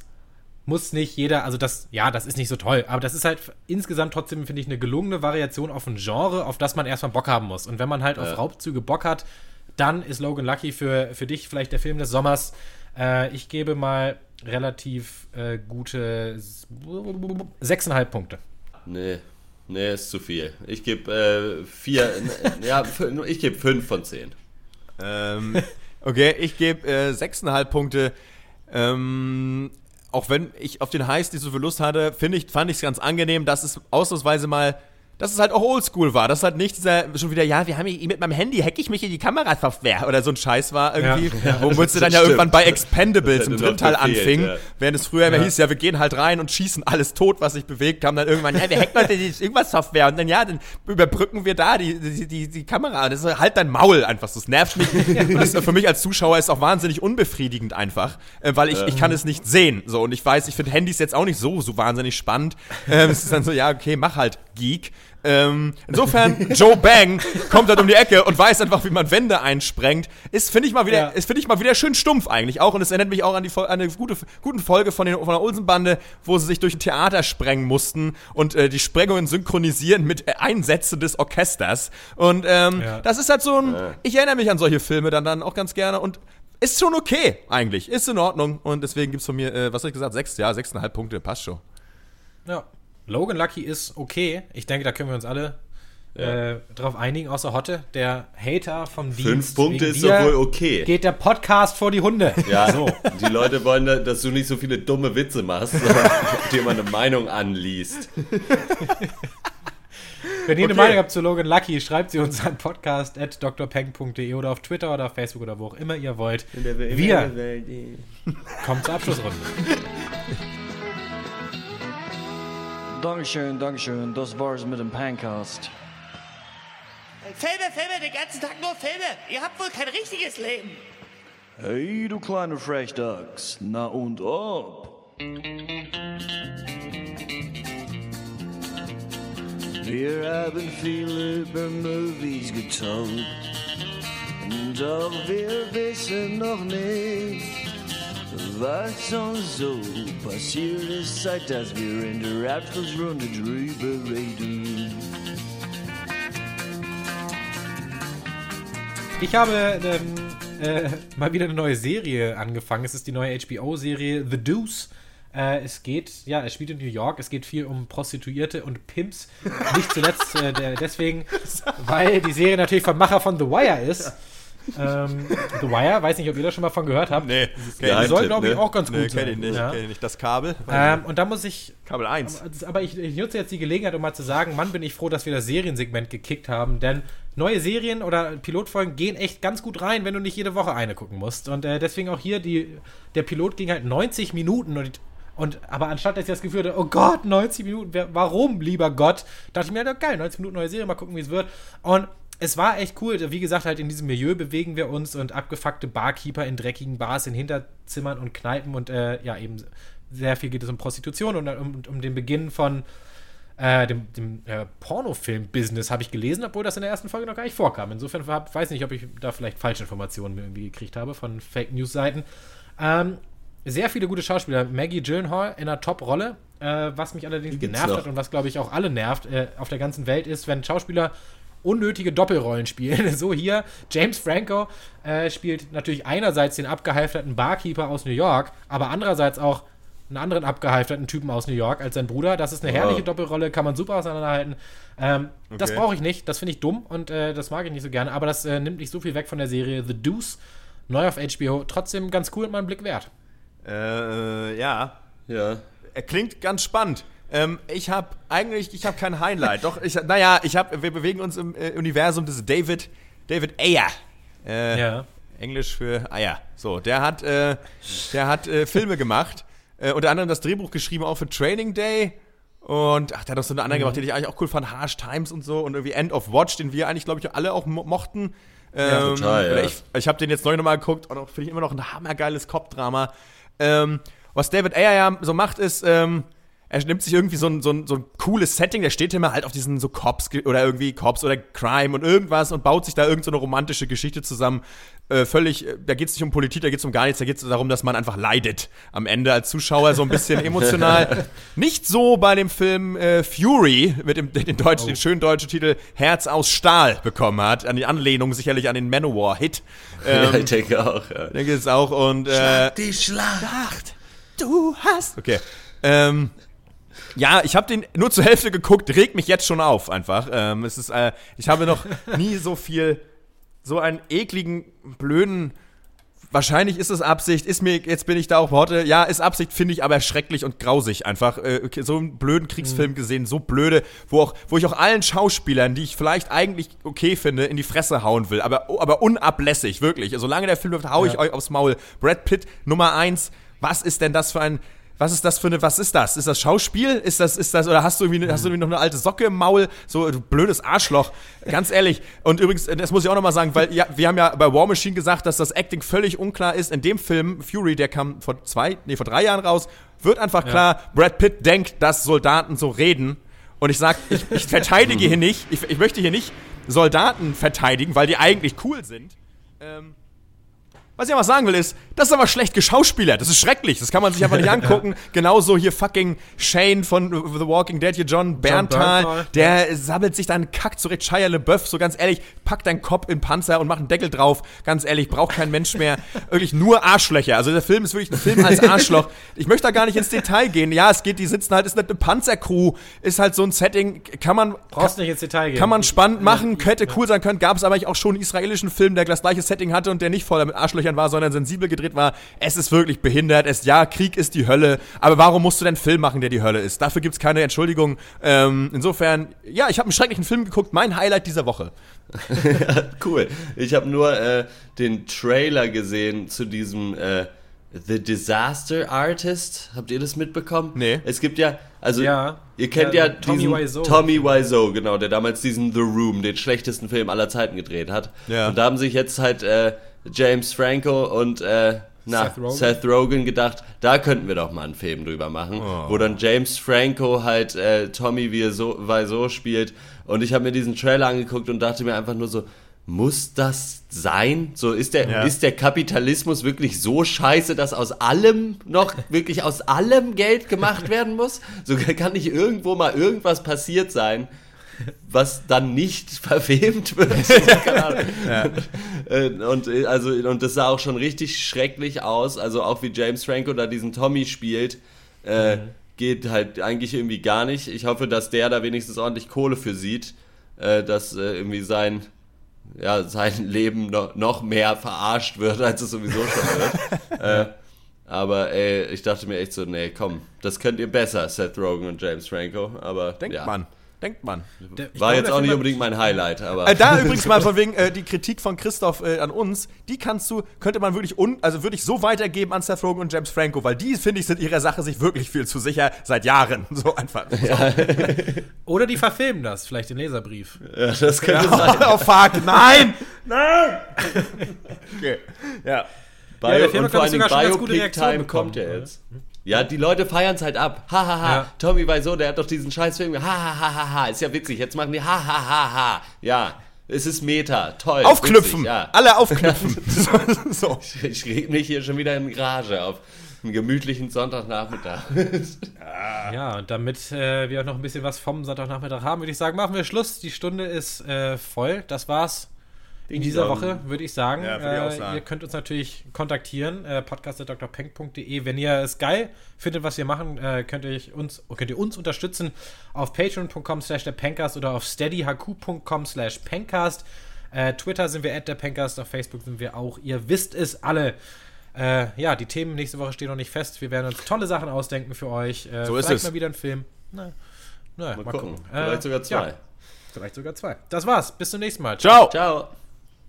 muss nicht jeder, also das, ja, das ist nicht so toll, aber das ist halt insgesamt trotzdem, finde ich, eine gelungene Variation auf ein Genre, auf das man erstmal Bock haben muss. Und wenn man halt auf Raubzüge Bock hat, dann ist Logan Lucky für, für dich vielleicht der Film des Sommers. Äh, ich gebe mal relativ äh, gute s- sechseinhalb Punkte. Nee. Nee, ist zu viel. Ich gebe äh, vier, ja, ich gebe fünf von zehn. Ähm, okay, ich gebe äh, 6,5 Punkte. Ähm, auch wenn ich auf den Highs nicht so viel Lust hatte, ich, fand ich es ganz angenehm, dass es ausnahmsweise mal, dass es halt auch oldschool war. Dass halt nicht dieser, schon wieder, ja, wir haben hier mit meinem Handy, hack ich mich in die Kamerasoftware oder so ein Scheiß war irgendwie, Ja, womit sie dann das ja stimmt. irgendwann bei Expendables Das im dritten Teil gefehlt, anfing. ja. Während es früher immer hieß, ja, wir gehen halt rein und schießen alles tot, was sich bewegt, kam dann irgendwann, ja, wir hacken die irgendwas Software und dann, ja, dann überbrücken wir da die, die, die, die Kamera. Das ist halt dein Maul einfach, das nervt mich. und das für mich als Zuschauer ist auch wahnsinnig unbefriedigend einfach, äh, weil ich, ich kann es nicht sehen. So, und ich weiß, ich finde Handys jetzt auch nicht so, so wahnsinnig spannend. Ähm, es ist dann so, ja, okay, mach halt Geek. Ähm, insofern, Joe Bang kommt dann um die Ecke und weiß einfach, wie man Wände einsprengt. Ist, finde ich mal wieder, Ja. ist, finde ich mal wieder schön stumpf eigentlich auch. Und es erinnert mich auch an die an eine gute, guten Folge von, den, von der Olsenbande, wo sie sich durch ein Theater sprengen mussten und äh, die Sprengungen synchronisieren mit äh, Einsätzen des Orchesters. Und ähm, Ja. das ist halt so ein, ich erinnere mich an solche Filme dann, dann auch ganz gerne und ist schon okay, eigentlich. Ist in Ordnung. Und deswegen gibt's von mir, äh, was habe ich gesagt, sechs, ja, sechseinhalb Punkte, passt schon. Ja. Logan Lucky ist okay. Ich denke, da können wir uns alle äh, drauf einigen, außer Hotte, der Hater vom Dienst. Fünf Punkte ist doch wohl okay. Geht der Podcast vor die Hunde. Ja, So. die Leute wollen, da- dass du nicht so viele dumme Witze machst, sondern dir mal eine Meinung anliest. Wenn ihr eine Okay. Meinung habt zu Logan Lucky, schreibt sie uns an podcast.drpeng.de oder auf Twitter oder auf Facebook oder wo auch immer ihr wollt. Wir kommen zur Abschlussrunde. Dankeschön, Dankeschön. Das war's mit dem Pancast. Filme, Filme, den ganzen Tag nur Filme. Ihr habt wohl kein richtiges Leben. Hey, du kleine Frechdachs. Na und ob? Wir haben viel über Movies getalkt. Doch wir wissen noch nicht, was uns so passiert ist, seit dass wir in der Abschlussrunde drüber reden. Ich habe ähm, äh, mal wieder eine neue Serie angefangen. Es ist die neue HBO-Serie The Deuce. Äh, es geht, ja, es spielt in New York. Es geht viel um Prostituierte und Pimps. Nicht zuletzt äh, der, deswegen, weil die Serie natürlich vom Macher von The Wire ist. Ähm, The Wire, weiß nicht, ob ihr da schon mal von gehört habt. Nee, Die soll, glaube ich, ne? auch ganz gut nee sein. kenn ich nicht, Ja. kenn ich nicht. Das Kabel? Ähm, und da muss ich Kabel 1. aber ich, ich nutze jetzt die Gelegenheit, um mal zu sagen, Mann, bin ich froh, dass wir das Seriensegment gekickt haben, denn neue Serien oder Pilotfolgen gehen echt ganz gut rein, wenn du nicht jede Woche eine gucken musst. Und äh, deswegen auch hier, die, der Pilot ging halt 90 Minuten und, und aber anstatt dass ich das Gefühl hatte, oh Gott, 90 Minuten, warum, lieber Gott, dachte ich mir, ja, geil, 90 Minuten neue Serie, mal gucken, wie es wird. Und es war echt cool. Wie gesagt, halt in diesem Milieu bewegen wir uns und abgefuckte Barkeeper in dreckigen Bars, in Hinterzimmern und Kneipen und äh, ja, eben sehr viel geht es um Prostitution und um, um den Beginn von äh, dem, dem äh, Pornofilm-Business habe ich gelesen, obwohl das in der ersten Folge noch gar nicht vorkam. Insofern war, weiß nicht, ob ich da vielleicht falsche Informationen irgendwie gekriegt habe von Fake News-Seiten. Ähm, sehr viele gute Schauspieler. Maggie Gyllenhaal in einer Top-Rolle. Äh, was mich allerdings genervt noch. hat und was, glaube ich, auch alle nervt äh, auf der ganzen Welt ist, wenn Schauspieler unnötige Doppelrollen spielen. So hier, James Franco äh, spielt natürlich einerseits den abgehalfterten Barkeeper aus New York, aber andererseits auch einen anderen abgehalfterten Typen aus New York als sein Bruder. Das ist eine herrliche Wow. Doppelrolle, kann man super auseinanderhalten. Ähm, Das Okay. brauche ich nicht, das finde ich dumm und äh, das mag ich nicht so gerne, aber das äh, nimmt nicht so viel weg von der Serie The Deuce, neu auf HBO. Trotzdem ganz cool und mal einen Blick wert. Äh, ja. Ja. Er klingt ganz spannend. Ähm, ich habe eigentlich, ich habe kein Highlight. Doch, ich, naja, ich habe, wir bewegen uns im äh, Universum des David, David Ayer. Äh, Ja. Englisch für Eier. So, der hat, äh, der hat äh, Filme gemacht. Äh, unter anderem das Drehbuch geschrieben auch für Training Day. Und ach, der hat noch so eine andere gemacht, die ich eigentlich auch cool fand, Harsh Times und so. Und irgendwie End of Watch, den wir eigentlich, glaube ich, alle auch mo mochten. Ähm, total, ja. Ich, ich habe den jetzt neu nochmal geguckt und auch finde ich immer noch ein hammergeiles Cop-Drama. Ähm, was David Ayer ja so macht, ist, ähm, er nimmt sich irgendwie so ein, so, ein, so ein cooles Setting, der steht immer halt auf diesen so Cops oder irgendwie Cops oder Crime und irgendwas und baut sich da irgend so eine romantische Geschichte zusammen. Äh, völlig, äh, da geht es nicht um Politik, da geht es um gar nichts, da geht es darum, dass man einfach leidet am Ende als Zuschauer so ein bisschen emotional. Nicht so bei dem Film äh, Fury mit dem den, deutschen, den schönen deutschen Titel Herz aus Stahl bekommen hat, an die Anlehnung sicherlich an den Manowar-Hit. ja, Ähm, ich denke auch. Ja. denke es auch und äh, Die Schlacht. Schlacht. Du hast. Okay. Ähm, ja, ich habe den nur zur Hälfte geguckt, regt mich jetzt schon auf einfach. Ähm, es ist, äh, ich habe noch nie so viel, so einen ekligen, blöden. Wahrscheinlich ist es Absicht, ist mir, jetzt bin ich da auch Worte, ja, ist Absicht, finde ich aber schrecklich und grausig einfach. Äh, so einen blöden Kriegsfilm gesehen, so blöde, wo, auch, wo ich auch allen Schauspielern, die ich vielleicht eigentlich okay finde, in die Fresse hauen will, aber, aber unablässig, wirklich. Solange der Film läuft, hau ich euch aufs Maul. Brad Pitt, Nummer eins, was ist denn das für ein, was ist das für eine, was ist das? Ist das Schauspiel? Ist das, ist das, oder hast du irgendwie, hast du irgendwie noch eine alte Socke im Maul? So, du blödes Arschloch. Ganz ehrlich. Und übrigens, das muss ich auch nochmal sagen, weil ja, wir haben ja bei War Machine gesagt, dass das Acting völlig unklar ist. In dem Film, Fury, der kam vor zwei, nee, vor drei Jahren raus, wird einfach klar, Brad Pitt denkt, dass Soldaten so reden. Und ich sag, ich, ich verteidige hier nicht, ich, ich möchte hier nicht Soldaten verteidigen, weil die eigentlich cool sind. Ähm, was ich aber sagen will ist, das ist aber schlecht geschauspielert. Das ist schrecklich. Das kann man sich einfach nicht angucken. Genauso hier fucking Shane von The Walking Dead, hier John Berntal, Bernthal, der sammelt sich dann Kack zurecht. Shia LeBeouf, so ganz ehrlich, pack deinen Kopf in Panzer und mach einen Deckel drauf. Ganz ehrlich, braucht kein Mensch mehr. Wirklich nur Arschlöcher. Also der Film ist wirklich ein Film als Arschloch. Ich möchte da gar nicht ins Detail gehen. Ja, es geht, die sitzen halt, ist eine Panzercrew, ist halt so ein Setting, kann man, Brauchst nicht ins Detail gehen. kann man spannend machen, hätte cool sein können. Gab es aber auch schon einen israelischen Film, der das gleiche Setting hatte und der nicht voller mit Arschlöchern war, sondern sensibel gedreht war. Es ist wirklich behindert. Es, ja, Krieg ist die Hölle. Aber warum musst du denn einen Film machen, der die Hölle ist? Dafür gibt es keine Entschuldigung. Ähm, insofern, ja, ich habe einen schrecklichen Film geguckt. Mein Highlight dieser Woche. cool. Ich habe nur äh, den Trailer gesehen zu diesem äh, The Disaster Artist. Habt ihr das mitbekommen? Nee. Es gibt ja, also Ja. ihr kennt Ja, ja, Tommy diesen Wiseau. Tommy Wiseau, genau, der damals diesen The Room, den schlechtesten Film aller Zeiten gedreht hat. Ja. Und da haben sich jetzt halt äh, James Franco und äh, na, Seth Rogen. Seth Rogen gedacht, da könnten wir doch mal einen Film drüber machen, Oh. wo dann James Franco halt äh, Tommy Wiseau Wiseau spielt. Und ich habe mir diesen Trailer angeguckt und dachte mir einfach nur so, muss das sein? So ist der, Ja. ist der Kapitalismus wirklich so scheiße, dass aus allem noch wirklich aus allem Geld gemacht werden muss? So kann nicht irgendwo mal irgendwas passiert sein, was dann nicht verfilmt wird. Keine Ahnung. Äh, Und äh, also und das sah auch schon richtig schrecklich aus. Also auch wie James Franco da diesen Tommy spielt, äh, geht halt eigentlich irgendwie gar nicht. Ich hoffe, dass der da wenigstens ordentlich Kohle für sieht, äh, dass äh, irgendwie sein ja, sein Leben noch, noch mehr verarscht wird, als es sowieso schon wird. äh, aber ey, ich dachte mir echt so, nee, komm, das könnt ihr besser, Seth Rogen und James Franco. Aber Denkt ja, man. Denkt man. Der- ich war jetzt auch nicht unbedingt mein Highlight, aber Äh, da übrigens mal von wegen äh, die Kritik von Christoph äh, an uns, die kannst du, könnte man wirklich un, also wirklich so weitergeben an Seth Rogen und James Franco, weil die, finde ich, sind ihrer Sache sich wirklich viel zu sicher seit Jahren. So einfach. Oder die verfilmen das, vielleicht den Leserbrief. ja, das könnte sein. oh fuck, nein! Nein! okay. Ja. Bio der Film und vor ich, allem sogar schon ganz gute Biopic Reaktionen Time bekommen, kommt ja oder? Ja, die Leute feiern es halt ab. Ha, ha, ha. Ja. Tommy Wiseau, der hat doch diesen scheiß Film. Ha, ha, ha, ha, ha. Ist ja witzig. Jetzt machen die ha, ha, ha, ha. Ja, es ist Meta. Toll. Aufknüpfen! Witzig, ja. Alle aufknüpfen. so. so. Ich reg mich hier schon wieder in Rage auf einen gemütlichen Sonntagnachmittag. Ja, und damit äh, wir auch noch ein bisschen was vom Sonntagnachmittag haben, würde ich sagen, machen wir Schluss. Die Stunde ist äh, voll. Das war's in dieser. Woche, würde ich sagen. Ja, würde ich auch äh, sagen. Ihr könnt uns natürlich kontaktieren, äh, podcast.drpenk.de. Wenn ihr es geil findet, was wir machen, äh, könnt, ihr uns, könnt ihr uns unterstützen auf patreon.com slash der Pencast oder auf steadyhq.com slash pencast. Äh, Twitter sind wir at der Pencast, auf Facebook sind wir auch. Ihr wisst es alle. Äh, ja, die Themen nächste Woche stehen noch nicht fest. Wir werden uns tolle Sachen ausdenken für euch. Äh, So ist vielleicht es. mal wieder ein Film. Na, na, mal, Mal gucken. gucken. Vielleicht sogar zwei. Ja, vielleicht sogar zwei. Das war's. Bis zum nächsten Mal. Ciao! Ciao.